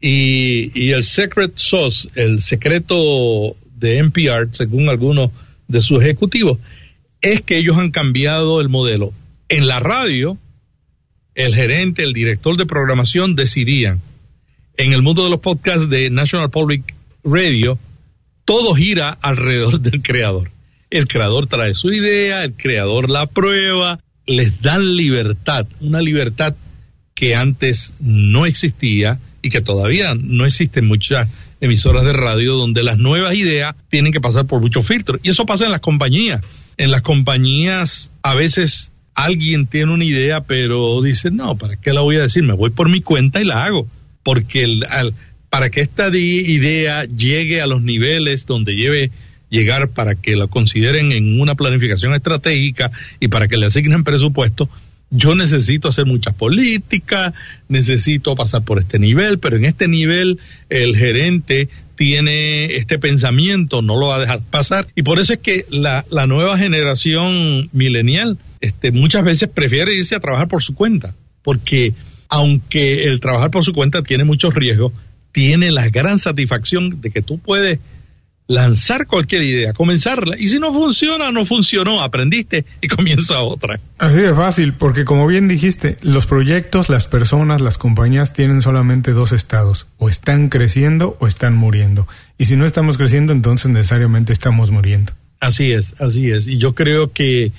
Speaker 3: Y, el secret sauce, el secreto de NPR, según algunos de sus ejecutivos, es que ellos han cambiado el modelo. En la radio, el gerente, el director de programación decidían. En el mundo de los podcasts de National Public Radio, todo gira alrededor [laughs] del creador. El creador trae su idea, el creador la prueba, les dan libertad, una libertad que antes no existía y que todavía no existen muchas emisoras de radio donde las nuevas ideas tienen que pasar por muchos filtros. Y eso pasa en las compañías. En las compañías a veces alguien tiene una idea, pero dice, no, ¿para qué la voy a decir? Me voy por mi cuenta y la hago. Porque el, para que esta idea llegue a los niveles donde lleve llegar para que la consideren en una planificación estratégica y para que le asignen presupuesto, yo necesito hacer mucha política, necesito pasar por este nivel, pero en este nivel el gerente tiene este pensamiento, no lo va a dejar pasar. Y por eso es que la, la nueva generación milenial este, muchas veces prefiere irse a trabajar por su cuenta, porque aunque el trabajar por su cuenta tiene muchos riesgos, tiene la gran satisfacción de que tú puedes lanzar cualquier idea, comenzarla. Y si no funciona, no funcionó, aprendiste y [laughs] comienza otra.
Speaker 2: Así de fácil, porque como bien dijiste, los proyectos, las personas, las compañías tienen solamente dos estados, o están creciendo o están muriendo. Y si no estamos creciendo, entonces necesariamente estamos muriendo.
Speaker 3: Así es, así es. Y yo creo que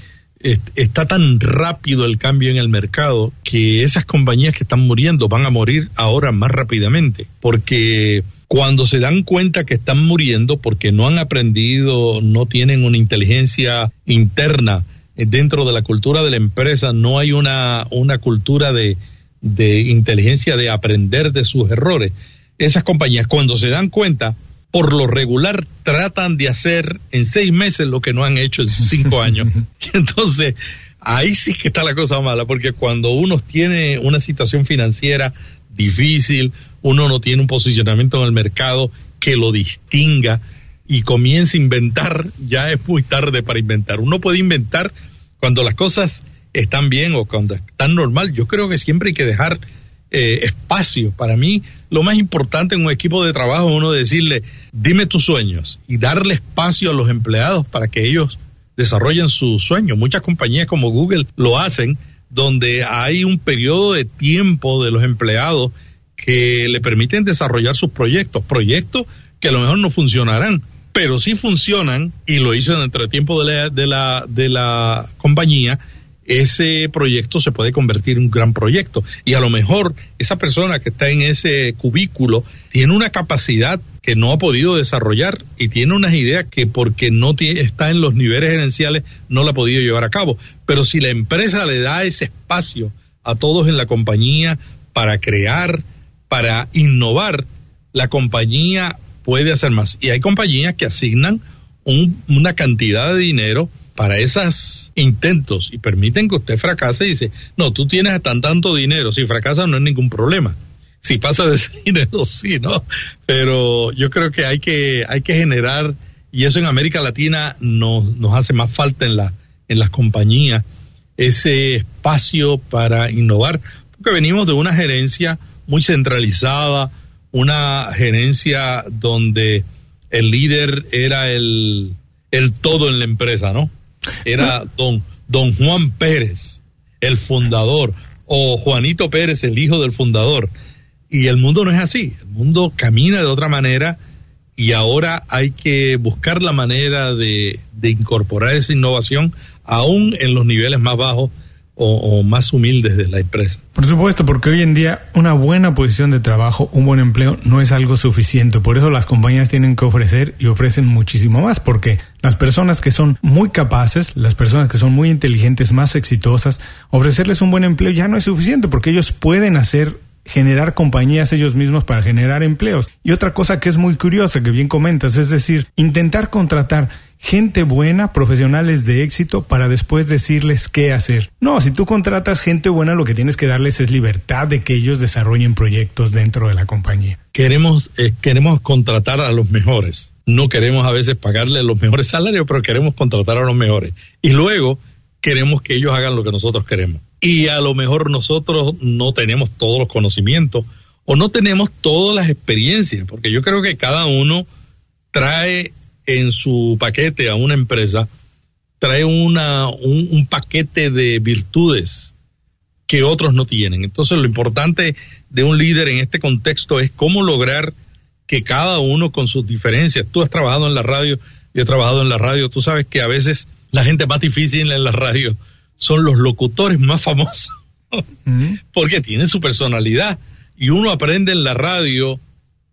Speaker 3: está tan rápido el cambio en el mercado que esas compañías que están muriendo van a morir ahora más rápidamente, porque cuando se dan cuenta que están muriendo porque no han aprendido, no tienen una inteligencia interna eh, dentro de la cultura de la empresa, no hay una, una cultura de, de inteligencia de aprender de sus errores. Esas compañías cuando se dan cuenta, por lo regular tratan de hacer en seis meses lo que no han hecho en cinco [laughs] años. Entonces, ahí sí que está la cosa mala, porque cuando uno tiene una situación financiera difícil, uno no tiene un posicionamiento en el mercado que lo distinga y comienza a inventar, ya es muy tarde para inventar. Uno puede inventar cuando las cosas están bien o cuando están normal. Yo creo que siempre hay que dejar eh, espacio. Para mí, lo más importante en un equipo de trabajo es uno decirle, dime tus sueños y darle espacio a los empleados para que ellos desarrollen sus sueños. Muchas compañías como Google lo hacen, donde hay un periodo de tiempo de los empleados que le permiten desarrollar sus proyectos, proyectos que a lo mejor no funcionarán, pero sí funcionan y lo hizo en el tiempo de la, de la, de la compañía ese proyecto se puede convertir en un gran proyecto. Y a lo mejor esa persona que está en ese cubículo tiene una capacidad que no ha podido desarrollar y tiene unas ideas que porque no está en los niveles gerenciales no la ha podido llevar a cabo. Pero si la empresa le da ese espacio a todos en la compañía para crear, para innovar, la compañía puede hacer más. Y hay compañías que asignan una cantidad de dinero para esos intentos y permiten que usted fracase y dice, no, tú tienes tan tanto dinero, si fracasa no es ningún problema. Si pasa de ese dinero, [laughs] sí, ¿no? Pero yo creo que hay que, hay que generar, y eso en América Latina nos, nos hace más falta en, la, en las compañías, ese espacio para innovar, porque venimos de una gerencia muy centralizada, una gerencia donde el líder era el, el todo en la empresa, ¿no? era don, don Juan Pérez, el fundador, o Juanito Pérez, el hijo del fundador. Y el mundo no es así, el mundo camina de otra manera y ahora hay que buscar la manera de, incorporar esa innovación aún en los niveles más bajos o, más humildes de la empresa.
Speaker 2: Por supuesto, porque hoy en día una buena posición de trabajo, un buen empleo no es algo suficiente. Por eso las compañías tienen que ofrecer y ofrecen muchísimo más, porque las personas que son muy capaces, las personas que son muy inteligentes, más exitosas, ofrecerles un buen empleo ya no es suficiente, porque ellos pueden hacer generar compañías ellos mismos para generar empleos. Y otra cosa que es muy curiosa, que bien comentas, es decir, intentar contratar gente buena, profesionales de éxito, para después decirles qué hacer. No, si tú contratas gente buena, lo que tienes que darles es libertad de que ellos desarrollen proyectos dentro de la compañía.
Speaker 3: Queremos, eh, queremos contratar a los mejores. No queremos a veces pagarle los mejores salarios, pero queremos contratar a los mejores. Y luego queremos que ellos hagan lo que nosotros queremos. Y a lo mejor nosotros no tenemos todos los conocimientos o no tenemos todas las experiencias, porque yo creo que cada uno trae en su paquete a una empresa, trae una, un, paquete de virtudes que otros no tienen. Entonces lo importante de un líder en este contexto es cómo lograr que cada uno con sus diferencias, tú has trabajado en la radio, yo he trabajado en la radio, tú sabes que a veces la gente más difícil en la radio son los locutores más famosos, [laughs] porque tienen su personalidad y uno aprende en la radio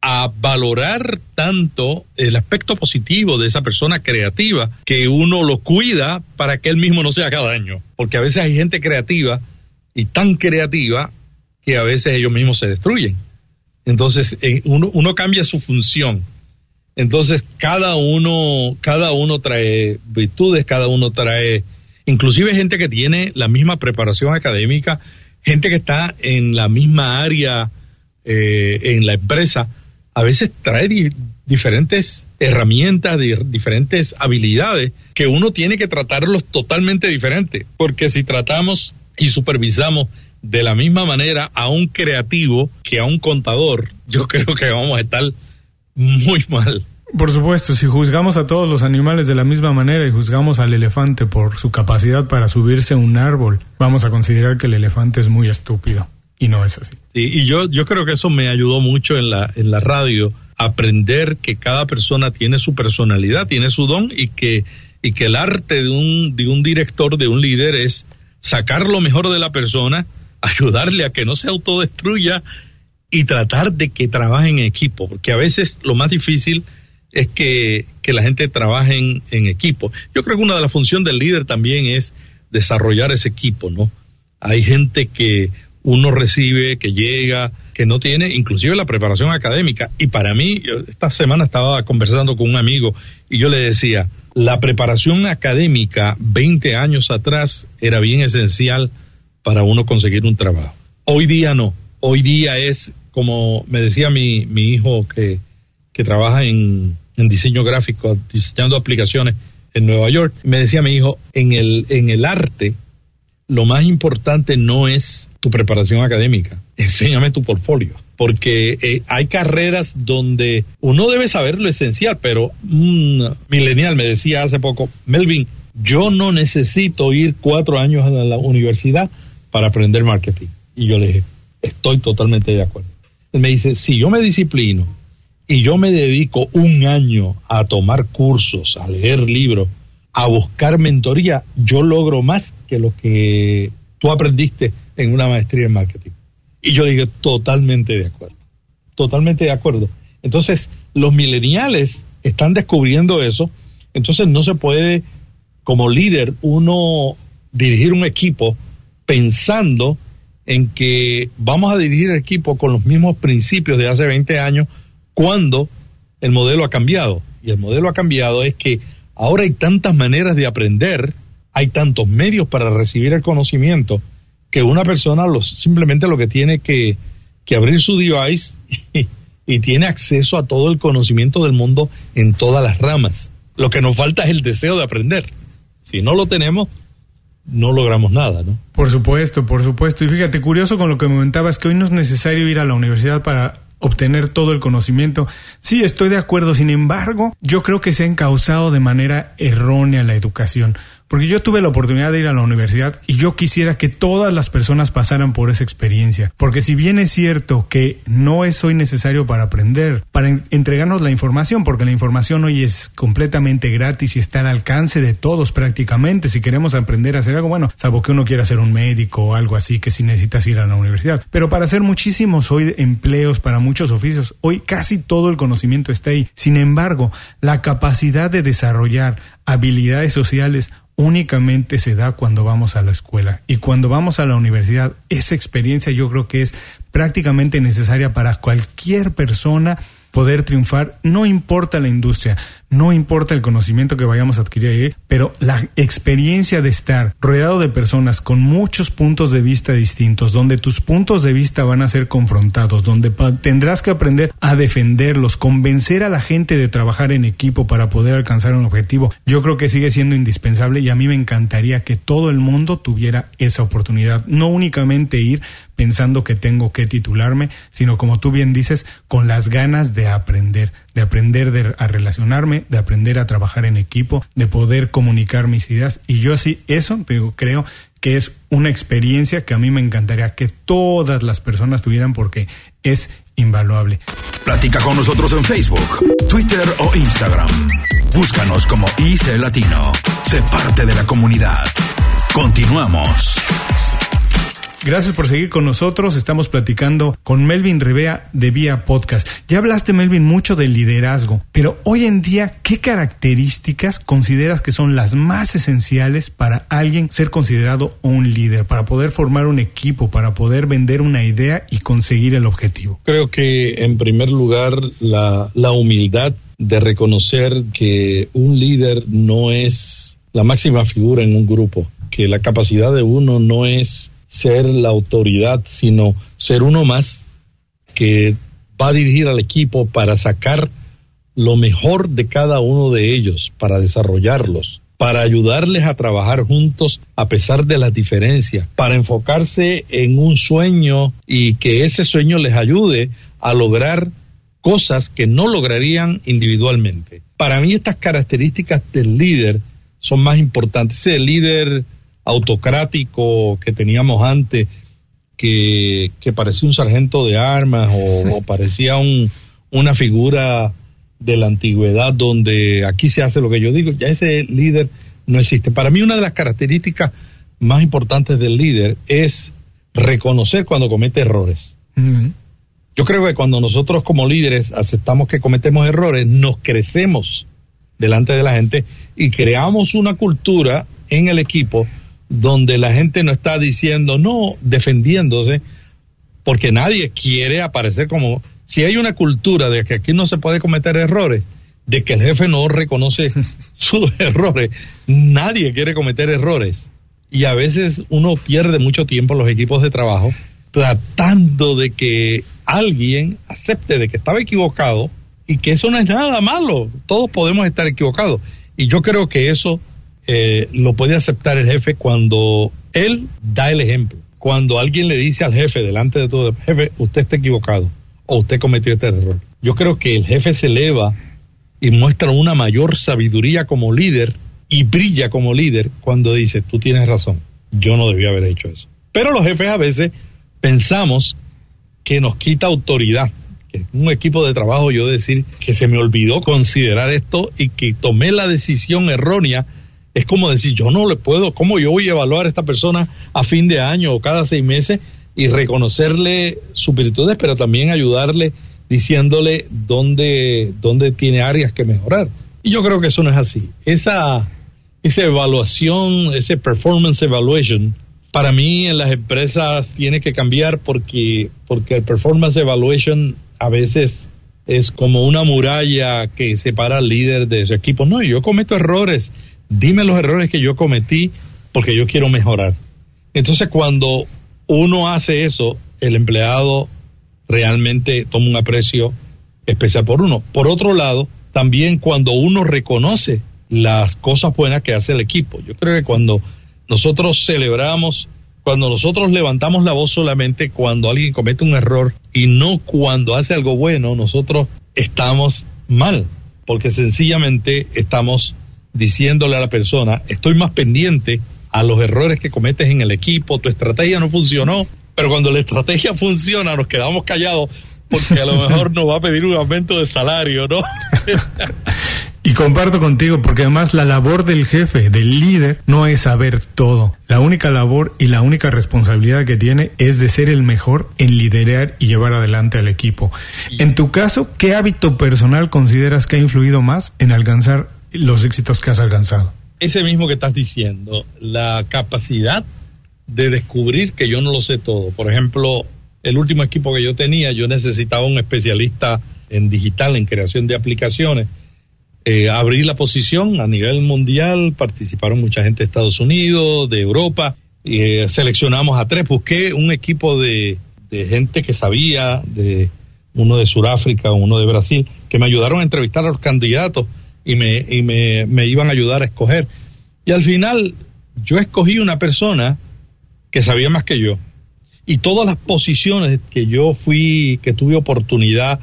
Speaker 3: a valorar tanto el aspecto positivo de esa persona creativa que uno lo cuida para que él mismo no se haga daño. Porque a veces hay gente creativa y tan creativa que a veces ellos mismos se destruyen. Entonces eh, uno, uno cambia su función. Entonces cada uno, cada uno trae virtudes, cada uno trae, inclusive gente que tiene la misma preparación académica, gente que está en la misma área eh, en la empresa, a veces trae diferentes herramientas, diferentes habilidades que uno tiene que tratarlos totalmente diferente, porque si tratamos y supervisamos de la misma manera a un creativo que a un contador, yo [laughs] creo que vamos a estar muy mal.
Speaker 2: Por supuesto, si juzgamos a todos los animales de la misma manera y juzgamos al elefante por su capacidad para subirse a un árbol, vamos a considerar que el elefante es muy estúpido y no es así.
Speaker 3: y yo, yo creo que eso me ayudó mucho en la, en la radio, aprender que cada persona tiene su personalidad, tiene su don y que, y que el arte de un, de un director, de un líder es sacar lo mejor de la persona, [laughs] ayudarle a que no se autodestruya y tratar de que trabaje en equipo, porque a veces lo más difícil es que, que la gente trabaje en, en equipo. Yo creo que una de las funciones del líder también es desarrollar ese equipo, ¿no? Hay gente que uno recibe, que llega, que no tiene inclusive la preparación académica. Y para mí, esta semana estaba conversando con un amigo y yo le decía, la preparación académica 20 años atrás era bien esencial para uno conseguir un trabajo. Hoy día no. Hoy día es, como me decía mi, mi hijo que, que trabaja en, en diseño gráfico, diseñando aplicaciones en Nueva York, me decía mi hijo, en el, en el arte, lo más importante no es tu preparación académica, enséñame tu portfolio, porque eh, hay carreras donde uno debe saber lo esencial, pero un millennial me decía hace poco, Melvin, yo no necesito ir cuatro años a la universidad para aprender marketing. Y yo le dije, estoy totalmente de acuerdo. Él me dice, si yo me disciplino y yo me dedico un año a tomar cursos, a leer libros, a buscar mentoría, yo logro más que lo que tú aprendiste en una maestría en marketing. Y yo dije, totalmente de acuerdo, totalmente de acuerdo. Entonces, los mileniales están descubriendo eso, entonces no se puede, como líder, uno dirigir un equipo pensando en que vamos a dirigir el equipo con los mismos principios de hace 20 años cuando el modelo ha cambiado. Y el modelo ha cambiado es que ahora hay tantas maneras de aprender, hay tantos medios para recibir el conocimiento, que una persona simplemente lo que tiene que, que abrir su device y, [laughs] y tiene acceso a todo el conocimiento del mundo en todas las ramas. Lo que nos falta es el deseo de aprender. Si no lo tenemos, no logramos nada, ¿no?
Speaker 2: Por supuesto, por supuesto. Y fíjate, curioso con lo que me comentabas, que hoy no es necesario ir a la universidad para obtener todo el conocimiento. Sí, estoy de acuerdo. Sin embargo, yo creo que se ha encausado de manera errónea la educación. Porque yo tuve la oportunidad de ir a la universidad y yo quisiera que todas las personas pasaran por esa experiencia. Porque si bien es cierto que no es hoy necesario para aprender, para entregarnos la información, porque la información hoy es completamente gratis y está al alcance de todos prácticamente. Si queremos aprender a hacer algo, bueno, salvo que uno quiera ser un médico o algo así, que si necesitas ir a la universidad. Pero para hacer muchísimos hoy empleos, para muchos oficios, hoy casi todo el conocimiento está ahí. Sin embargo, la capacidad de desarrollar habilidades sociales únicamente se da cuando vamos a la escuela y cuando vamos a la universidad. Esa experiencia yo creo que es prácticamente necesaria para cualquier persona poder triunfar, no importa la industria, no importa el conocimiento que vayamos a adquirir pero la experiencia de estar rodeado de personas con muchos puntos de vista distintos, donde tus puntos de vista van a ser confrontados, donde tendrás que aprender a defenderlos, convencer a la gente de trabajar en equipo para poder alcanzar un objetivo, yo creo que sigue siendo indispensable y a mí me encantaría que todo el mundo tuviera esa oportunidad, no únicamente ir pensando que tengo que titularme, sino como tú bien dices, con las ganas de aprender, de aprender a relacionarme, de aprender a trabajar en equipo, de poder comunicar mis ideas. Y yo sí, eso digo, creo que es una experiencia que a mí me encantaría que todas las personas tuvieran porque es invaluable.
Speaker 1: Platica con nosotros en Facebook, Twitter o Instagram. Búscanos como IC Latino. Sé parte de la comunidad. Continuamos.
Speaker 2: Gracias por seguir con nosotros. Estamos platicando con Melvin Rivea de Vía Podcast. Ya hablaste, Melvin, mucho del liderazgo, pero hoy en día, ¿qué características consideras que son las más esenciales para alguien ser considerado un líder, para poder formar un equipo, para poder vender una idea y conseguir el objetivo?
Speaker 3: Creo que, en primer lugar, la, la humildad de reconocer que un líder no es la máxima figura en un grupo, que la capacidad de uno no es ser la autoridad, sino ser uno más que va a dirigir al equipo para sacar lo mejor de cada uno de ellos, para desarrollarlos, para ayudarles a trabajar juntos a pesar de las diferencias, para enfocarse en un sueño y que ese sueño les ayude a lograr cosas que no lograrían individualmente. Para mí estas características del líder son más importantes. El líder autocrático que teníamos antes, que, parecía un sargento de armas [laughs] o, parecía un, una figura de la antigüedad donde aquí se hace lo que yo digo, ya ese líder no existe. Para mí una de las características más importantes del líder es reconocer cuando comete errores. Yo creo que cuando nosotros como líderes aceptamos que cometemos errores, nos crecemos delante de la gente y creamos una cultura en el equipo donde la gente no está diciendo, no, defendiéndose, porque nadie quiere aparecer como, si hay una cultura de que aquí no se puede cometer errores, de que el jefe no reconoce [laughs] sus errores, nadie quiere cometer errores. Y a veces uno pierde mucho tiempo en los equipos de trabajo tratando de que alguien acepte de que estaba equivocado y que eso no es nada malo, todos podemos estar equivocados. Y yo creo que eso eh, lo puede aceptar el jefe cuando él da el ejemplo. cuando alguien le dice al jefe delante de todo, jefe, usted está equivocado o usted cometió este error. Yo creo que el jefe se eleva y muestra una mayor sabiduría como líder y brilla como líder cuando dice, tú tienes razón, yo no debía haber hecho eso. Pero los jefes a veces pensamos que nos quita autoridad. Que un equipo de trabajo yo decir que se me olvidó considerar esto y que tomé la decisión erróea es como decir, yo no le puedo, ¿cómo yo voy a evaluar a esta persona a fin de año o cada seis meses y reconocerle sus virtudes, pero también ayudarle diciéndole dónde, dónde tiene áreas que mejorar? Y yo creo que eso no es así. Esa, esa evaluación, ese performance evaluation, para mí en las empresas tiene que cambiar porque, porque el performance evaluation a veces es como una muralla que separa al líder de su equipo. No, yo cometo errores dime los errores que yo cometí porque yo quiero mejorar. Entonces cuando uno hace eso, el empleado realmente toma un aprecio especial por uno. Por otro lado, también cuando uno reconoce las cosas buenas que hace el equipo. Yo creo que cuando nosotros celebramos, cuando nosotros levantamos la voz solamente cuando alguien comete un error y no cuando hace algo bueno, nosotros estamos mal, porque sencillamente estamos diciéndole a la persona, estoy más pendiente a los errores que cometes en el equipo, tu estrategia no funcionó, pero cuando la estrategia [laughs] funciona nos quedamos callados porque a lo mejor nos va a pedir un aumento de salario, ¿no? [laughs]
Speaker 2: Y comparto contigo porque además la labor del jefe, del líder, no es saber todo. La única labor y la única responsabilidad que tiene es de ser el mejor en liderar y llevar adelante al equipo. En tu caso, ¿qué hábito personal consideras que ha influido más en alcanzar los éxitos que has alcanzado?
Speaker 3: Ese mismo que estás diciendo, la capacidad de descubrir que yo no lo sé todo. Por ejemplo, el último equipo que yo tenía, yo necesitaba un especialista en digital, en creación de aplicaciones. Eh, abrí la posición a nivel mundial, participaron mucha gente de Estados Unidos, de Europa, eh, seleccionamos a tres. Busqué un equipo de, de gente que sabía, de uno de Sudáfrica, uno de Brasil, que me ayudaron a entrevistar a los candidatos y me, y me, me iban a ayudar a escoger. Y al final yo escogí una persona que sabía más que yo. Y todas las posiciones que yo fui, que tuve oportunidad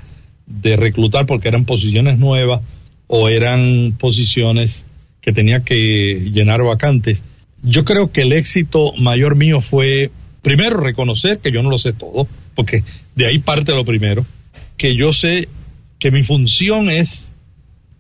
Speaker 3: de reclutar porque eran posiciones nuevas o eran posiciones que tenía que llenar vacantes, yo creo que el éxito mayor mío fue, primero, reconocer que yo no lo sé todo, porque de ahí parte lo primero, que yo sé que mi función es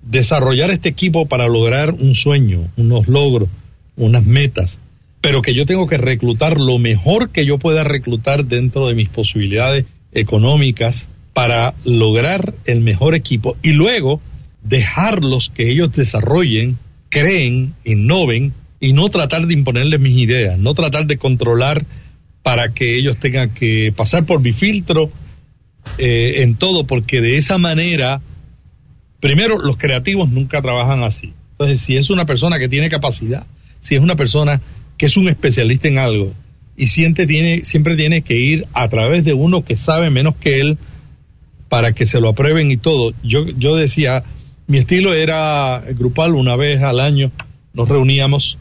Speaker 3: desarrollar este equipo para lograr un sueño, unos logros, unas metas, pero que yo tengo que reclutar lo mejor que yo pueda reclutar dentro de mis posibilidades económicas para lograr el mejor equipo y luego dejarlos que ellos desarrollen, creen, innoven y no tratar de imponerles mis ideas, no tratar de controlar para que ellos tengan que pasar por mi filtro eh, en todo, porque de esa manera Primero, los creativos nunca trabajan así. Entonces, si es una persona que tiene capacidad, si es una persona que es un especialista en algo y siente, tiene, siempre tiene que ir a través de uno que sabe menos que él para que se lo aprueben y todo. Yo, yo decía, mi estilo era grupal, una vez al año nos reuníamos,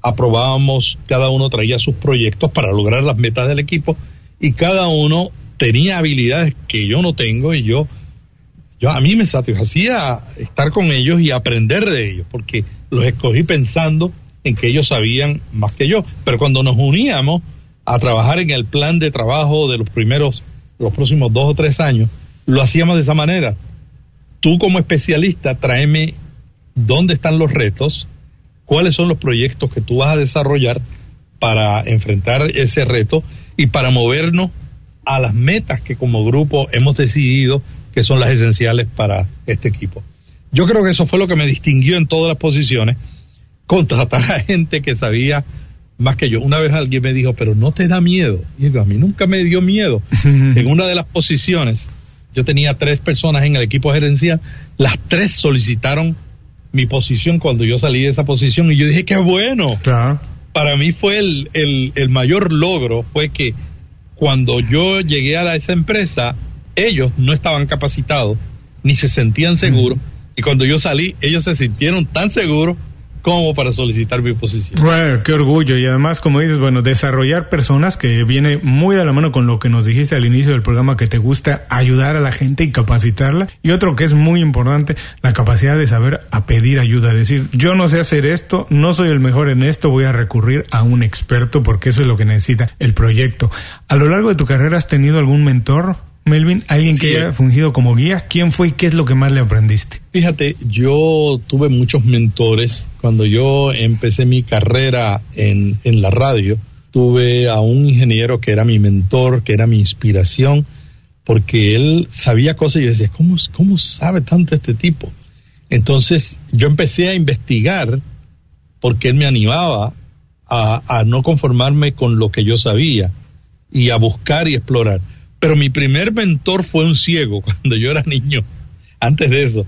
Speaker 3: aprobábamos, cada uno traía sus proyectos para lograr las metas del equipo y cada uno tenía habilidades que yo no tengo y yo yo a mí me satisfacía estar con ellos y aprender de ellos, porque los escogí pensando en que ellos sabían más que yo. Pero cuando nos uníamos a trabajar en el plan de trabajo de los primeros, los próximos dos o tres años, lo hacíamos de esa manera. Tú como especialista, tráeme dónde están los retos, cuáles son los proyectos que tú vas a desarrollar para enfrentar ese reto y para movernos a las metas que como grupo hemos decidido que son las esenciales para este equipo. Yo creo que eso fue lo que me distinguió en todas las posiciones, contratar a gente que sabía más que yo. Una vez alguien me dijo, pero no te da miedo. Y digo, a mí nunca me dio miedo. [laughs] en una de las posiciones, yo tenía tres personas en el equipo gerencial, las tres solicitaron mi posición cuando yo salí de esa posición y yo dije, qué bueno. Para mí fue el, el, el mayor logro, fue que cuando yo llegué a esa empresa, ellos no estaban capacitados ni se sentían seguros. Y cuando yo salí, ellos se sintieron tan seguros como para solicitar mi posición.
Speaker 2: Bueno, qué orgullo. Y además, como dices, bueno, desarrollar personas que viene muy de la mano con lo que nos dijiste al inicio del programa, que te gusta ayudar a la gente y capacitarla. Y otro que es muy importante, la capacidad de saber a pedir ayuda. Decir, yo no sé hacer esto, no soy el mejor en esto, voy a recurrir a un experto porque eso es lo que necesita el proyecto. A lo largo de tu carrera, ¿has tenido algún mentor? Melvin, alguien que haya fungido como guía, ¿quién fue y qué es lo que más le aprendiste?
Speaker 3: Fíjate, yo tuve muchos mentores. Cuando yo empecé mi carrera en, en la radio, tuve a un ingeniero que era mi mentor, que era mi inspiración, porque él sabía cosas y yo decía, ¿cómo, cómo sabe tanto este tipo? Entonces yo empecé a investigar porque él me animaba a, a no conformarme con lo que yo sabía y a buscar y explorar. Pero mi primer mentor fue un ciego [laughs] cuando yo era niño. Antes de eso,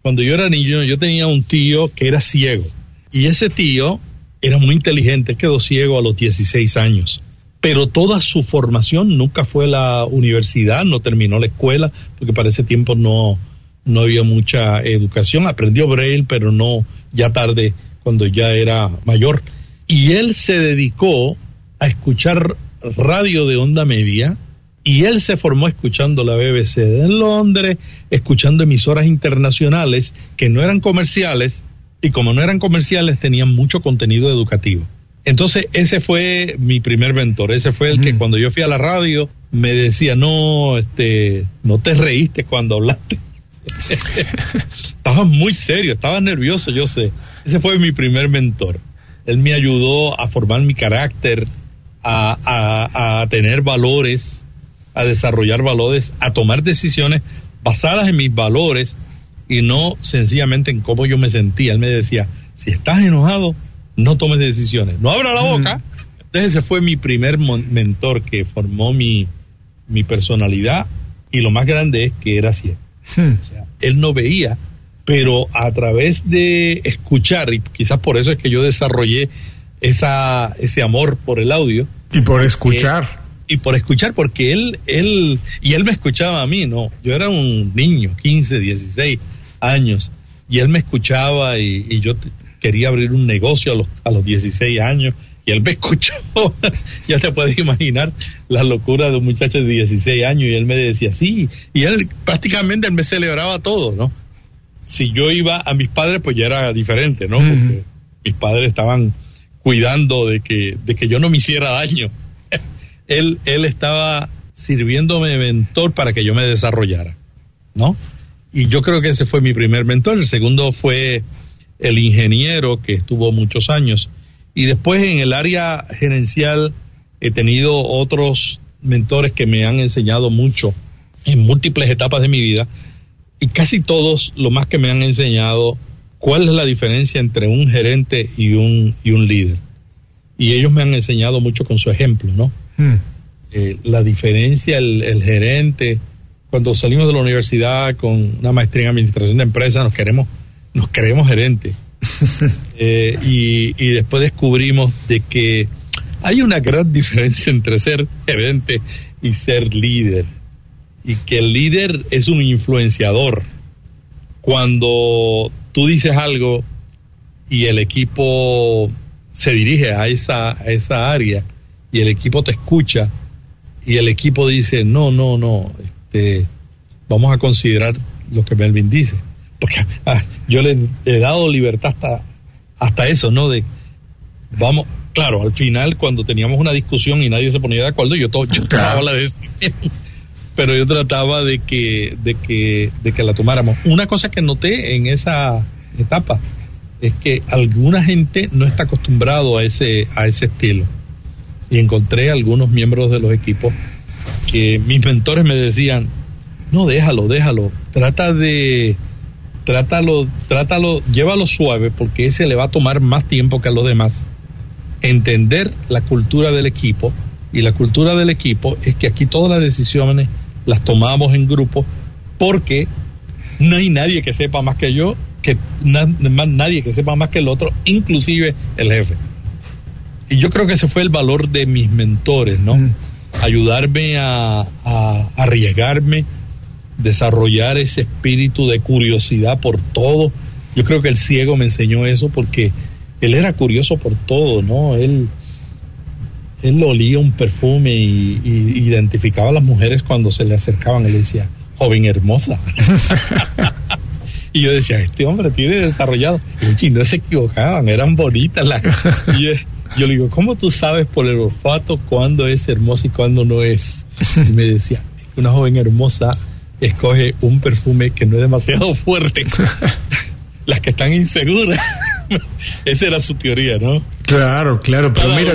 Speaker 3: cuando yo era niño, yo tenía un tío que era ciego. Y ese tío era muy inteligente, quedó ciego a los 16 años. Pero toda su formación nunca fue la universidad, no terminó la escuela, porque para ese tiempo no, no había mucha educación. Aprendió Braille, pero no ya tarde, cuando ya era mayor. Y él se dedicó a escuchar radio de onda media y él se formó escuchando la BBC de Londres, escuchando emisoras internacionales que no eran comerciales y como no eran comerciales tenían mucho contenido educativo. Entonces ese fue mi primer mentor, ese fue el que cuando yo fui a la radio me decía, no, este, no te reíste cuando hablaste. [laughs] estaba muy serio, estaba nervioso, yo sé. Ese fue mi primer mentor. Él me ayudó a formar mi carácter, a, a, a tener valores, a desarrollar valores, a tomar decisiones basadas en mis valores y no sencillamente en cómo yo me sentía. Él me decía, si estás enojado, no tomes decisiones, no abra la boca. Entonces ese fue mi primer mentor que formó mi, mi personalidad y lo más grande es que era ciego. O sea, él no veía, pero a través de escuchar, y quizás por eso es que yo desarrollé esa, ese amor por el audio.
Speaker 2: Y por escuchar
Speaker 3: y por escuchar, porque él, él, y él me escuchaba a mí, ¿no? Yo era un niño, 15, 16 años, y él me escuchaba y, yo quería abrir un negocio a los, a los 16 años, y él me [laughs] escuchó, ya te puedes imaginar la locura de un muchacho de 16 años, y él me decía, sí, y él prácticamente él me celebraba todo, ¿no? Si yo iba a mis padres, pues ya era diferente, ¿no? Porque mis padres estaban cuidando de que, de que yo no me hiciera daño él, él estaba sirviéndome de mentor para que yo me desarrollara, ¿no? Y yo creo que ese fue mi primer mentor. El segundo fue el ingeniero que estuvo muchos años. Y después en el área gerencial he tenido otros mentores que me han enseñado mucho en múltiples etapas de mi vida. Y casi todos lo más que me han enseñado cuál es la diferencia entre un gerente y un, y un líder. Y ellos me han enseñado mucho con su ejemplo, ¿no? Hmm. Eh, la diferencia, el, gerente, cuando salimos de la universidad con una maestría en administración de empresas, nos queremos, nos queremos gerente. [laughs] Eh, y, y después descubrimos de que hay una gran diferencia entre ser gerente y ser líder. Y que el líder es un influenciador. Cuando tú dices algo y el equipo se dirige a esa, a esa área, y el equipo te escucha y el equipo dice, no, no, no, este, vamos a considerar lo que Melvin dice. Porque [laughs] ah, yo le he dado libertad hasta, hasta eso, ¿no? De, vamos, claro, al final cuando teníamos una discusión y nadie se ponía de acuerdo, yo, todo, yo tomaba la decisión. [laughs] Pero yo trataba de que, de que, de que la tomáramos. Una cosa que noté en esa etapa es que alguna gente no está acostumbrado a ese, a ese estilo y encontré algunos miembros de los equipos que mis mentores me decían, no, déjalo, déjalo, trata de, trátalo, trátalo, llévalo suave porque ese le va a tomar más tiempo que a los demás. Entender la cultura del equipo y la cultura del equipo es que aquí todas las decisiones las tomamos en grupo porque no hay nadie que sepa más que yo, que nadie que sepa más que el otro, inclusive el jefe y yo creo que ese fue el valor de mis mentores, ¿no? Ayudarme a, arriesgarme, desarrollar ese espíritu de curiosidad por todo, Yo creo que el ciego me enseñó eso porque él era curioso por todo, ¿no? Él, él olía un perfume y, identificaba a las mujeres cuando se le acercaban. Él decía, joven hermosa. [laughs] y yo decía, este hombre tiene desarrollado. Y no se equivocaban, eran bonitas las. Y yo, le digo, ¿cómo tú sabes por el olfato cuándo es hermosa y cuándo no es? Y me decía, una joven hermosa escoge un perfume que no es demasiado fuerte. [laughs] las que están inseguras. [laughs] Esa era su teoría, ¿no?
Speaker 2: Claro, claro, pero mira,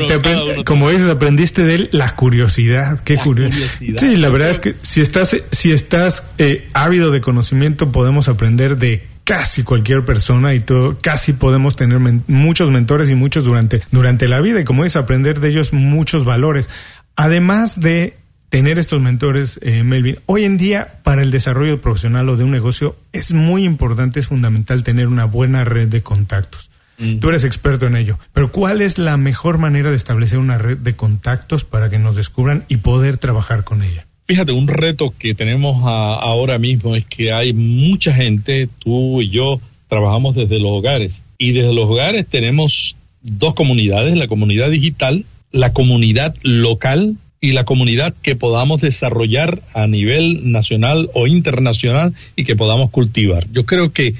Speaker 2: como dices, aprendiste de él la curiosidad, qué curiosidad. Sí, la verdad es que si estás, si estás eh, ávido de conocimiento, podemos aprender de casi cualquier persona y todo, casi podemos tener muchos mentores y muchos durante, durante la vida y como dices, aprender de ellos muchos valores. Además de tener estos mentores, eh, Melvin. Hoy en día, para el desarrollo profesional o de un negocio, es muy importante, es fundamental tener una buena red de contactos. Mm. Tú eres experto en ello, pero ¿cuál es la mejor manera de establecer una red de contactos para que nos descubran y poder trabajar con ella?
Speaker 3: Fíjate, un reto que tenemos ahora mismo es que hay mucha gente, tú y yo trabajamos desde los hogares y desde los hogares tenemos dos comunidades, la comunidad digital, la comunidad local y la comunidad que podamos desarrollar a nivel nacional o internacional y que podamos cultivar. Yo creo que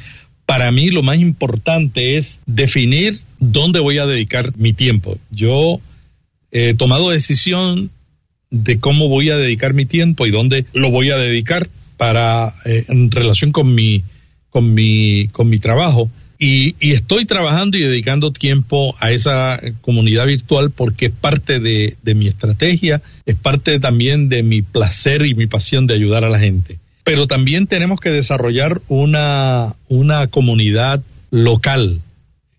Speaker 3: para mí lo más importante es definir dónde voy a dedicar mi tiempo. Yo he tomado decisión de cómo voy a dedicar mi tiempo y dónde lo voy a dedicar para eh, en relación con mi con mi con mi trabajo y, estoy trabajando y dedicando tiempo a esa comunidad virtual porque es parte de, mi estrategia, es parte también de mi placer y mi pasión de ayudar a la gente. Pero también tenemos que desarrollar una, una comunidad local.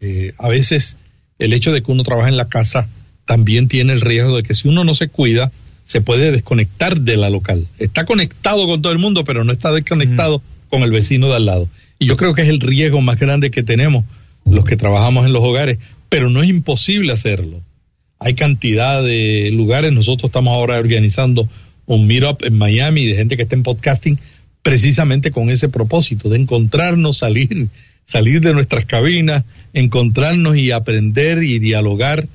Speaker 3: Eh, a veces el hecho de que uno trabaja en la casa también tiene el riesgo de que si uno no se cuida, se puede desconectar de la local. Está conectado con todo el mundo, pero no está desconectado con el vecino de al lado. Y yo creo que es el riesgo más grande que tenemos los que trabajamos en los hogares, pero no es imposible hacerlo. Hay cantidad de lugares, nosotros estamos ahora organizando un meetup en Miami de gente que está en podcasting precisamente con ese propósito de encontrarnos, salir, salir de nuestras cabinas, encontrarnos y aprender y dialogar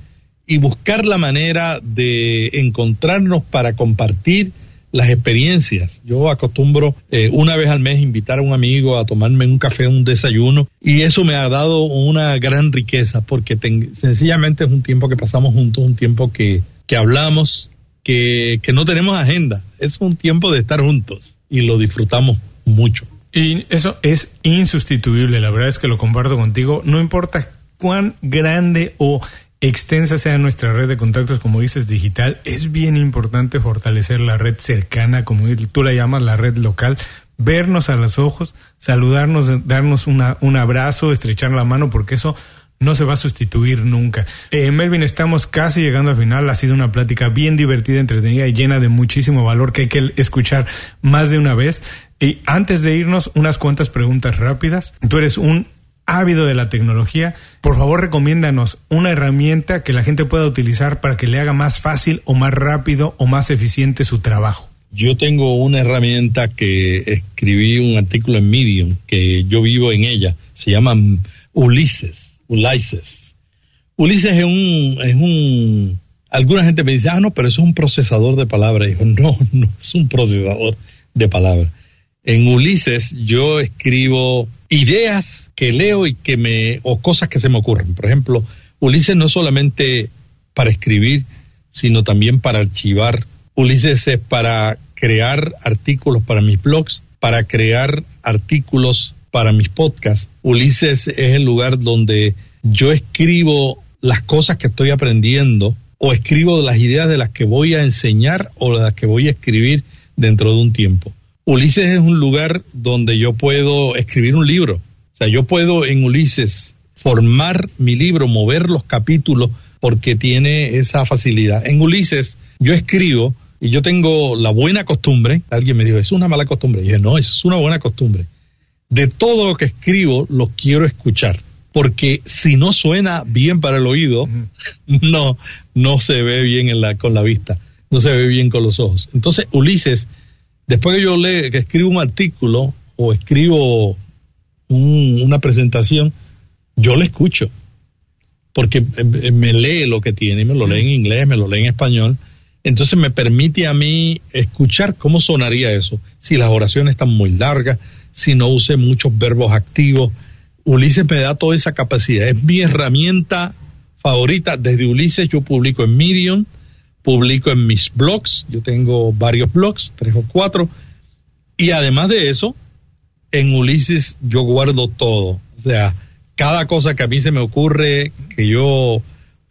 Speaker 3: y buscar la manera de encontrarnos para compartir las experiencias. Yo acostumbro eh, una vez al mes invitar a un amigo a tomarme un café, un desayuno, y eso me ha dado una gran riqueza porque sencillamente es un tiempo que pasamos juntos, un tiempo que, que hablamos, que, que no tenemos agenda, es un tiempo de estar juntos y lo disfrutamos mucho.
Speaker 2: Y eso es insustituible, la verdad es que lo comparto contigo, no importa cuán grande o extensa sea nuestra red de contactos, como dices, digital, es bien importante fortalecer la red cercana, como tú la llamas, la red local, vernos a los ojos, saludarnos, darnos una, un abrazo, estrechar la mano, porque eso no se va a sustituir nunca. Eh, Melvin, estamos casi llegando al final. Ha sido una plática bien divertida, entretenida y llena de muchísimo valor que hay que escuchar más de una vez. Y antes de irnos, unas cuantas preguntas rápidas. Tú eres un ávido de la tecnología, por favor recomiéndanos una herramienta que la gente pueda utilizar para que le haga más fácil o más rápido o más eficiente su trabajo.
Speaker 3: Yo tengo una herramienta que escribí un artículo en Medium, que yo vivo en ella, se llama Ulises, Ulises. Ulises es un, es un, alguna gente me dice, ah, no, pero es un procesador de palabras. Digo, [laughs] no, no es un procesador de palabras. En Ulises yo escribo ideas que leo y que me, o cosas que se me ocurren. Por ejemplo, Ulises no solamente para escribir, sino también para archivar. Ulises es para crear artículos para mis blogs, para crear artículos para mis podcasts. Ulises es el lugar donde yo escribo las cosas que estoy aprendiendo o escribo las ideas de las que voy a enseñar o las que voy a escribir dentro de un tiempo. Ulises es un lugar donde yo puedo escribir un libro. O sea, yo puedo en Ulises formar mi libro, mover los capítulos, porque tiene esa facilidad. En Ulises yo escribo y yo tengo la buena costumbre, alguien me dijo, es una mala costumbre. Y dije, no, es una buena costumbre. De todo lo que escribo, lo quiero escuchar. Porque si no suena bien para el oído, [laughs] no, no se ve bien en la, con la vista, no se ve bien con los ojos. Entonces, Ulises Después que yo le, que escribo un artículo o escribo una presentación, yo le escucho, porque eh, me lee lo que tiene, me lo lee en inglés, me lo lee en español, entonces me permite a mí escuchar cómo sonaría eso, si las oraciones están muy largas, si no use muchos verbos activos. Ulises me da toda esa capacidad, es mi herramienta favorita. Desde Ulises yo publico en Medium, publico en mis blogs, yo tengo varios blogs, tres o cuatro, y además de eso, en Ulises yo guardo todo. O sea, cada cosa que a mí se me ocurre que yo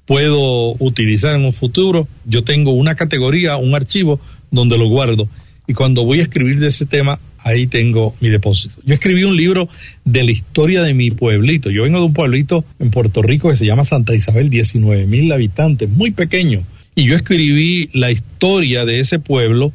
Speaker 3: puedo utilizar en un futuro, yo tengo una categoría, un archivo donde lo guardo. Y cuando voy a escribir de ese tema, ahí tengo mi depósito. Yo escribí un libro de la historia de mi pueblito. Yo vengo de un pueblito en Puerto Rico que se llama Santa Isabel, 19 mil habitantes, muy pequeño. Y yo escribí la historia de ese pueblo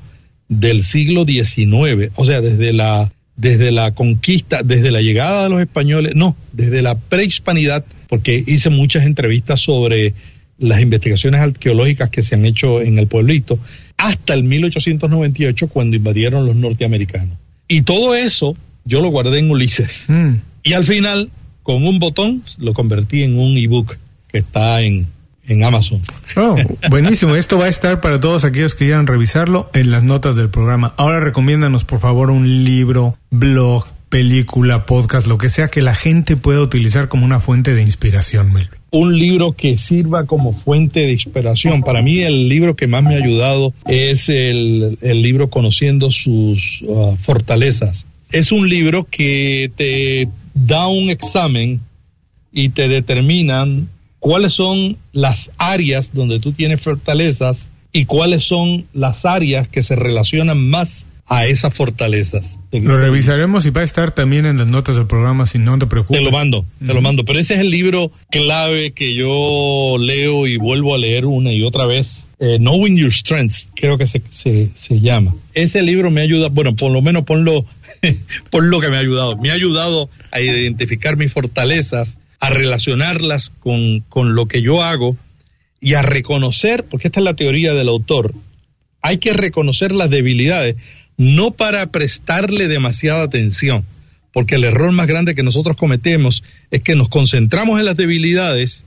Speaker 3: del siglo XIX, o sea, desde la, desde la conquista, desde la llegada de los españoles, no, desde la prehispanidad, porque hice muchas entrevistas sobre las investigaciones arqueológicas que se han hecho en el pueblito, hasta el 1898 cuando invadieron los norteamericanos. Y todo eso yo lo guardé en Ulises. Mm. Y al final, con un botón, lo convertí en un ebook que está en, en Amazon.
Speaker 2: Oh, buenísimo. Esto va a estar para todos aquellos que quieran revisarlo en las notas del programa. Ahora recomiéndanos, por favor, un libro, blog, película, podcast, lo que sea que la gente pueda utilizar como una fuente de inspiración,
Speaker 3: Un libro que sirva como fuente de inspiración. Para mí el libro que más me ha ayudado es el, libro Conociendo sus uh, fortalezas. Es un libro que te da un examen y te determinan cuáles son las áreas donde tú tienes fortalezas y cuáles son las áreas que se relacionan más a esas fortalezas.
Speaker 2: Lo revisaremos y va a estar también en las notas del programa, si no te preocupes.
Speaker 3: Te lo mando, te lo mando. Pero ese es el libro clave que yo leo y vuelvo a leer una y otra vez. Eh, Knowing Your Strengths, creo que se, se, se, llama. Ese libro me ayuda, bueno, por lo menos ponlo, [laughs] por lo que me ha ayudado. Me ha ayudado a identificar mis fortalezas, a relacionarlas con, con lo que yo hago y a reconocer, porque esta es la teoría del autor, hay que reconocer las debilidades no para prestarle demasiada atención, porque el error más grande que nosotros cometemos es que nos concentramos en las debilidades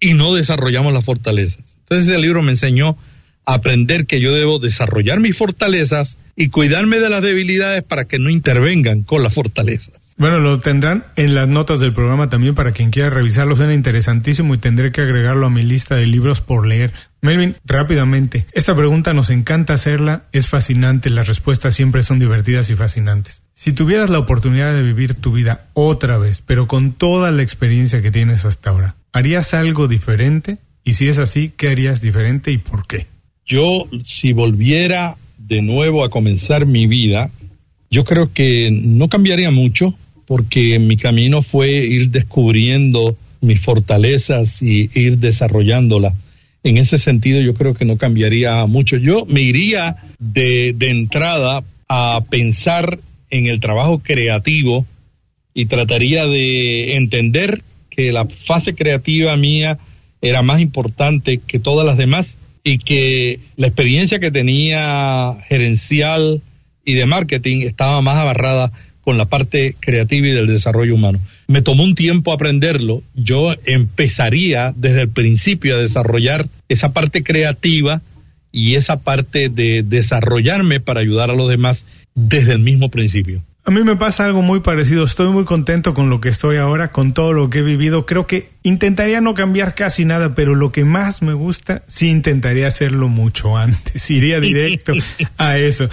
Speaker 3: y no desarrollamos las fortalezas. Entonces ese libro me enseñó a aprender que yo debo desarrollar mis fortalezas y cuidarme de las debilidades para que no intervengan con las fortalezas.
Speaker 2: Bueno, lo tendrán en las notas del programa también para quien quiera revisarlo. Suena interesantísimo y tendré que agregarlo a mi lista de libros por leer. Melvin, rápidamente, esta pregunta nos encanta hacerla, es fascinante, las respuestas siempre son divertidas y fascinantes. Si tuvieras la oportunidad de vivir tu vida otra vez, pero con toda la experiencia que tienes hasta ahora, ¿harías algo diferente? Y si es así, ¿qué harías diferente y por qué?
Speaker 3: Yo, si volviera de nuevo a comenzar mi vida, yo creo que no cambiaría mucho, porque mi camino fue ir descubriendo mis fortalezas y ir desarrollándolas. En ese sentido yo creo que no cambiaría mucho. Yo me iría de, de entrada a pensar en el trabajo creativo y trataría de entender que la fase creativa mía era más importante que todas las demás y que la experiencia que tenía gerencial y de marketing estaba más abarrada con la parte creativa y del desarrollo humano. Me tomó un tiempo aprenderlo. Yo empezaría desde el principio a desarrollar esa parte creativa y esa parte de desarrollarme para ayudar a los demás desde el mismo principio.
Speaker 2: A mí me pasa algo muy parecido. Estoy muy contento con lo que estoy ahora, con todo lo que he vivido. Creo que intentaría no cambiar casi nada, pero lo que más me gusta, sí intentaría hacerlo mucho antes. [laughs] Iría directo [laughs] a eso.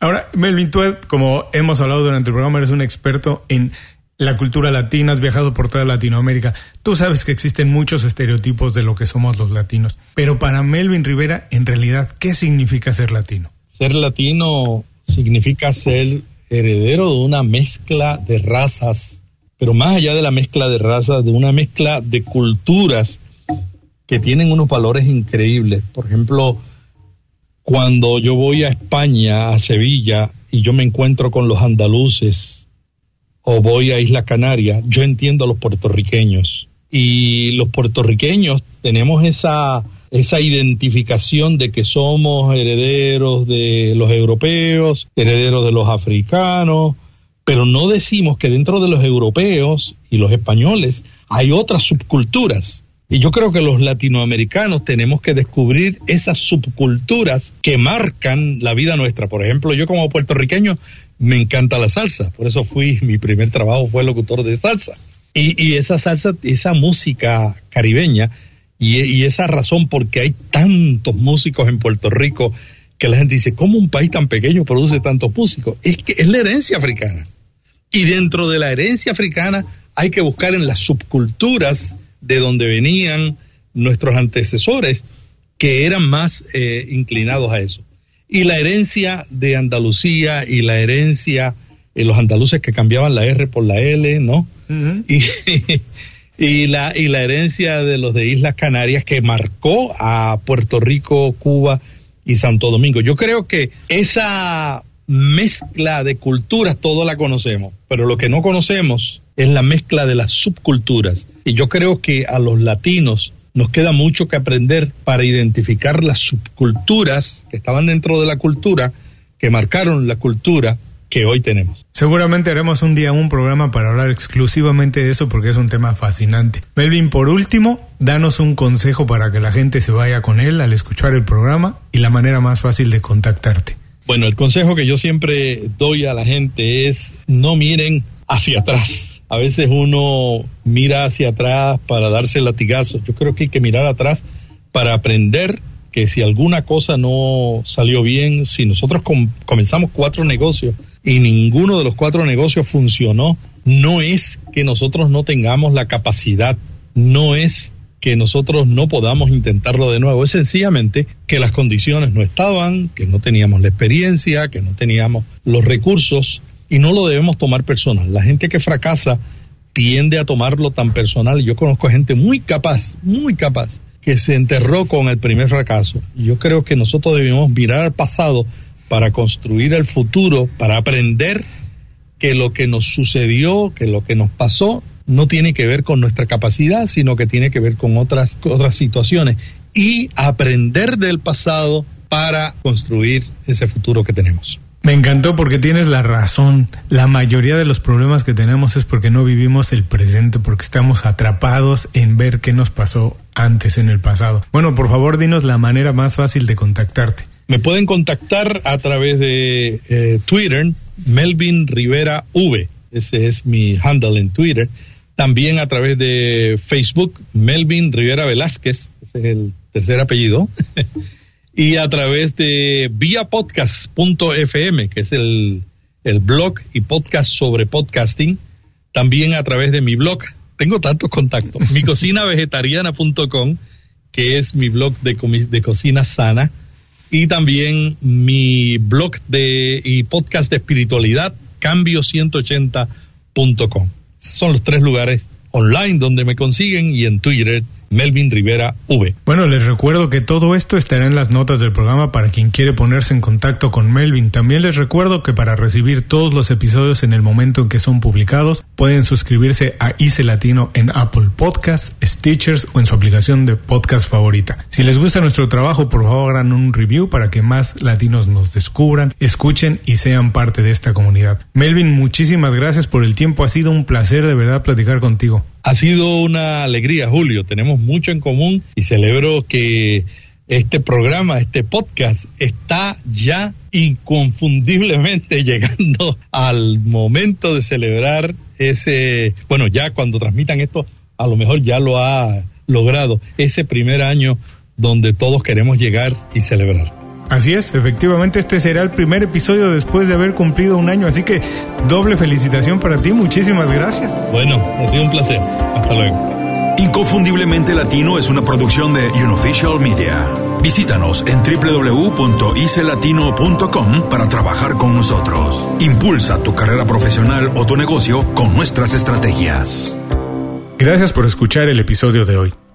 Speaker 2: Ahora, Melvin, tú, como hemos hablado durante el programa, eres un experto en la cultura latina, has viajado por toda Latinoamérica. Tú sabes que existen muchos estereotipos de lo que somos los latinos. Pero para Melvin Rivera, en realidad, ¿qué significa ser latino?
Speaker 3: Ser latino significa ser heredero de una mezcla de razas, pero más allá de la mezcla de razas, de una mezcla de culturas que tienen unos valores increíbles. Por ejemplo, cuando yo voy a España, a Sevilla, y yo me encuentro con los andaluces, o voy a Isla Canaria, yo entiendo a los puertorriqueños. Y los puertorriqueños tenemos esa, esa identificación de que somos herederos de los europeos, herederos de los africanos, pero no decimos que dentro de los europeos y los españoles hay otras subculturas. Y yo creo que los latinoamericanos tenemos que descubrir esas subculturas que marcan la vida nuestra. Por ejemplo, yo como puertorriqueño me encanta la salsa, por eso fui, [laughs] mi primer trabajo fue locutor de salsa. Y, esa salsa, esa música caribeña, y, esa razón porque hay tantos músicos en Puerto Rico que la gente dice, ¿cómo un país tan pequeño produce tantos músicos? Es que es la herencia africana. Y dentro de la herencia africana hay que buscar en las subculturas de donde venían nuestros antecesores que eran más eh, inclinados a eso. Y la herencia de Andalucía y la herencia de los andaluces que cambiaban la R por la L, ¿no? y, [laughs] y, la, y la herencia de los de Islas Canarias que marcó a Puerto Rico, Cuba y Santo Domingo. Yo creo que esa mezcla de culturas todos la conocemos, pero lo que no conocemos es la mezcla de las subculturas. Y yo creo que a los latinos nos queda mucho que aprender para identificar las subculturas que estaban dentro de la cultura, que marcaron la cultura que hoy tenemos.
Speaker 2: Seguramente haremos un día un programa para hablar exclusivamente de eso porque es un tema fascinante. Melvin, por último, danos un consejo para que la gente se vaya con él al escuchar el programa y la manera más fácil de contactarte.
Speaker 3: Bueno, el consejo que yo siempre doy a la gente es no miren hacia atrás. A veces uno mira hacia atrás para darse latigazos. Yo creo que hay que mirar atrás para aprender que si alguna cosa no salió bien, si nosotros comenzamos cuatro negocios y ninguno de los cuatro negocios funcionó, no es que nosotros no tengamos la capacidad, no es que nosotros no podamos intentarlo de nuevo. Es sencillamente que las condiciones no estaban, que no teníamos la experiencia, que no teníamos los recursos y no lo debemos tomar personal. La gente que fracasa tiende a tomarlo tan personal. Yo conozco gente muy capaz, muy capaz, que se enterró con el primer fracaso. Yo creo que nosotros debemos mirar al pasado para construir el futuro, para aprender que lo que nos sucedió, que lo que nos pasó, no tiene que ver con nuestra capacidad, sino que tiene que ver con otras, otras situaciones. Y aprender del pasado para construir ese futuro que tenemos.
Speaker 2: Me encantó porque tienes la razón. La mayoría de los problemas que tenemos es porque no vivimos el presente, porque estamos atrapados en ver qué nos pasó antes en el pasado. Bueno, por favor, dinos la manera más fácil de contactarte.
Speaker 3: Me pueden contactar a través de eh, Twitter, Melvin Rivera V. Ese es mi handle en Twitter. También a través de Facebook, Melvin Rivera Velázquez, ese es el tercer apellido. [laughs] y a través de viapodcast.fm, que es el, el blog y podcast sobre podcasting. También a través de mi blog. Tengo tantos contactos. [laughs] mi vegetariana.com, que es mi blog de, de cocina sana. Y también mi blog de y podcast de espiritualidad, cambio180.com. Son los tres lugares online donde me consiguen y en Twitter Melvin Rivera V.
Speaker 2: Bueno, les recuerdo que todo esto estará en las notas del programa para quien quiere ponerse en contacto con Melvin. También les recuerdo que para recibir todos los episodios en el momento en que son publicados, pueden suscribirse a ICE Latino en Apple Podcasts, Stitchers o en su aplicación de podcast favorita. Si les gusta nuestro trabajo, por favor hagan un review para que más latinos nos descubran, escuchen y sean parte de esta comunidad. Melvin, muchísimas gracias por el tiempo. Ha sido un placer de verdad platicar contigo.
Speaker 3: Ha sido una alegría, Julio. Tenemos mucho en común y celebro que este programa, este podcast, está ya inconfundiblemente [laughs] llegando al momento de celebrar ese, bueno, ya cuando transmitan esto, a lo mejor ya lo ha logrado, ese primer año donde todos queremos llegar y celebrar.
Speaker 2: Así es, efectivamente este será el primer episodio después de haber cumplido un año, así que doble felicitación para ti, muchísimas gracias.
Speaker 3: Bueno, ha sido un placer. Hasta luego.
Speaker 1: Inconfundiblemente Latino es una producción de Unofficial Media. Visítanos en www.icelatino.com para trabajar con nosotros. Impulsa tu carrera profesional o tu negocio con nuestras estrategias.
Speaker 2: Gracias por escuchar el episodio de hoy.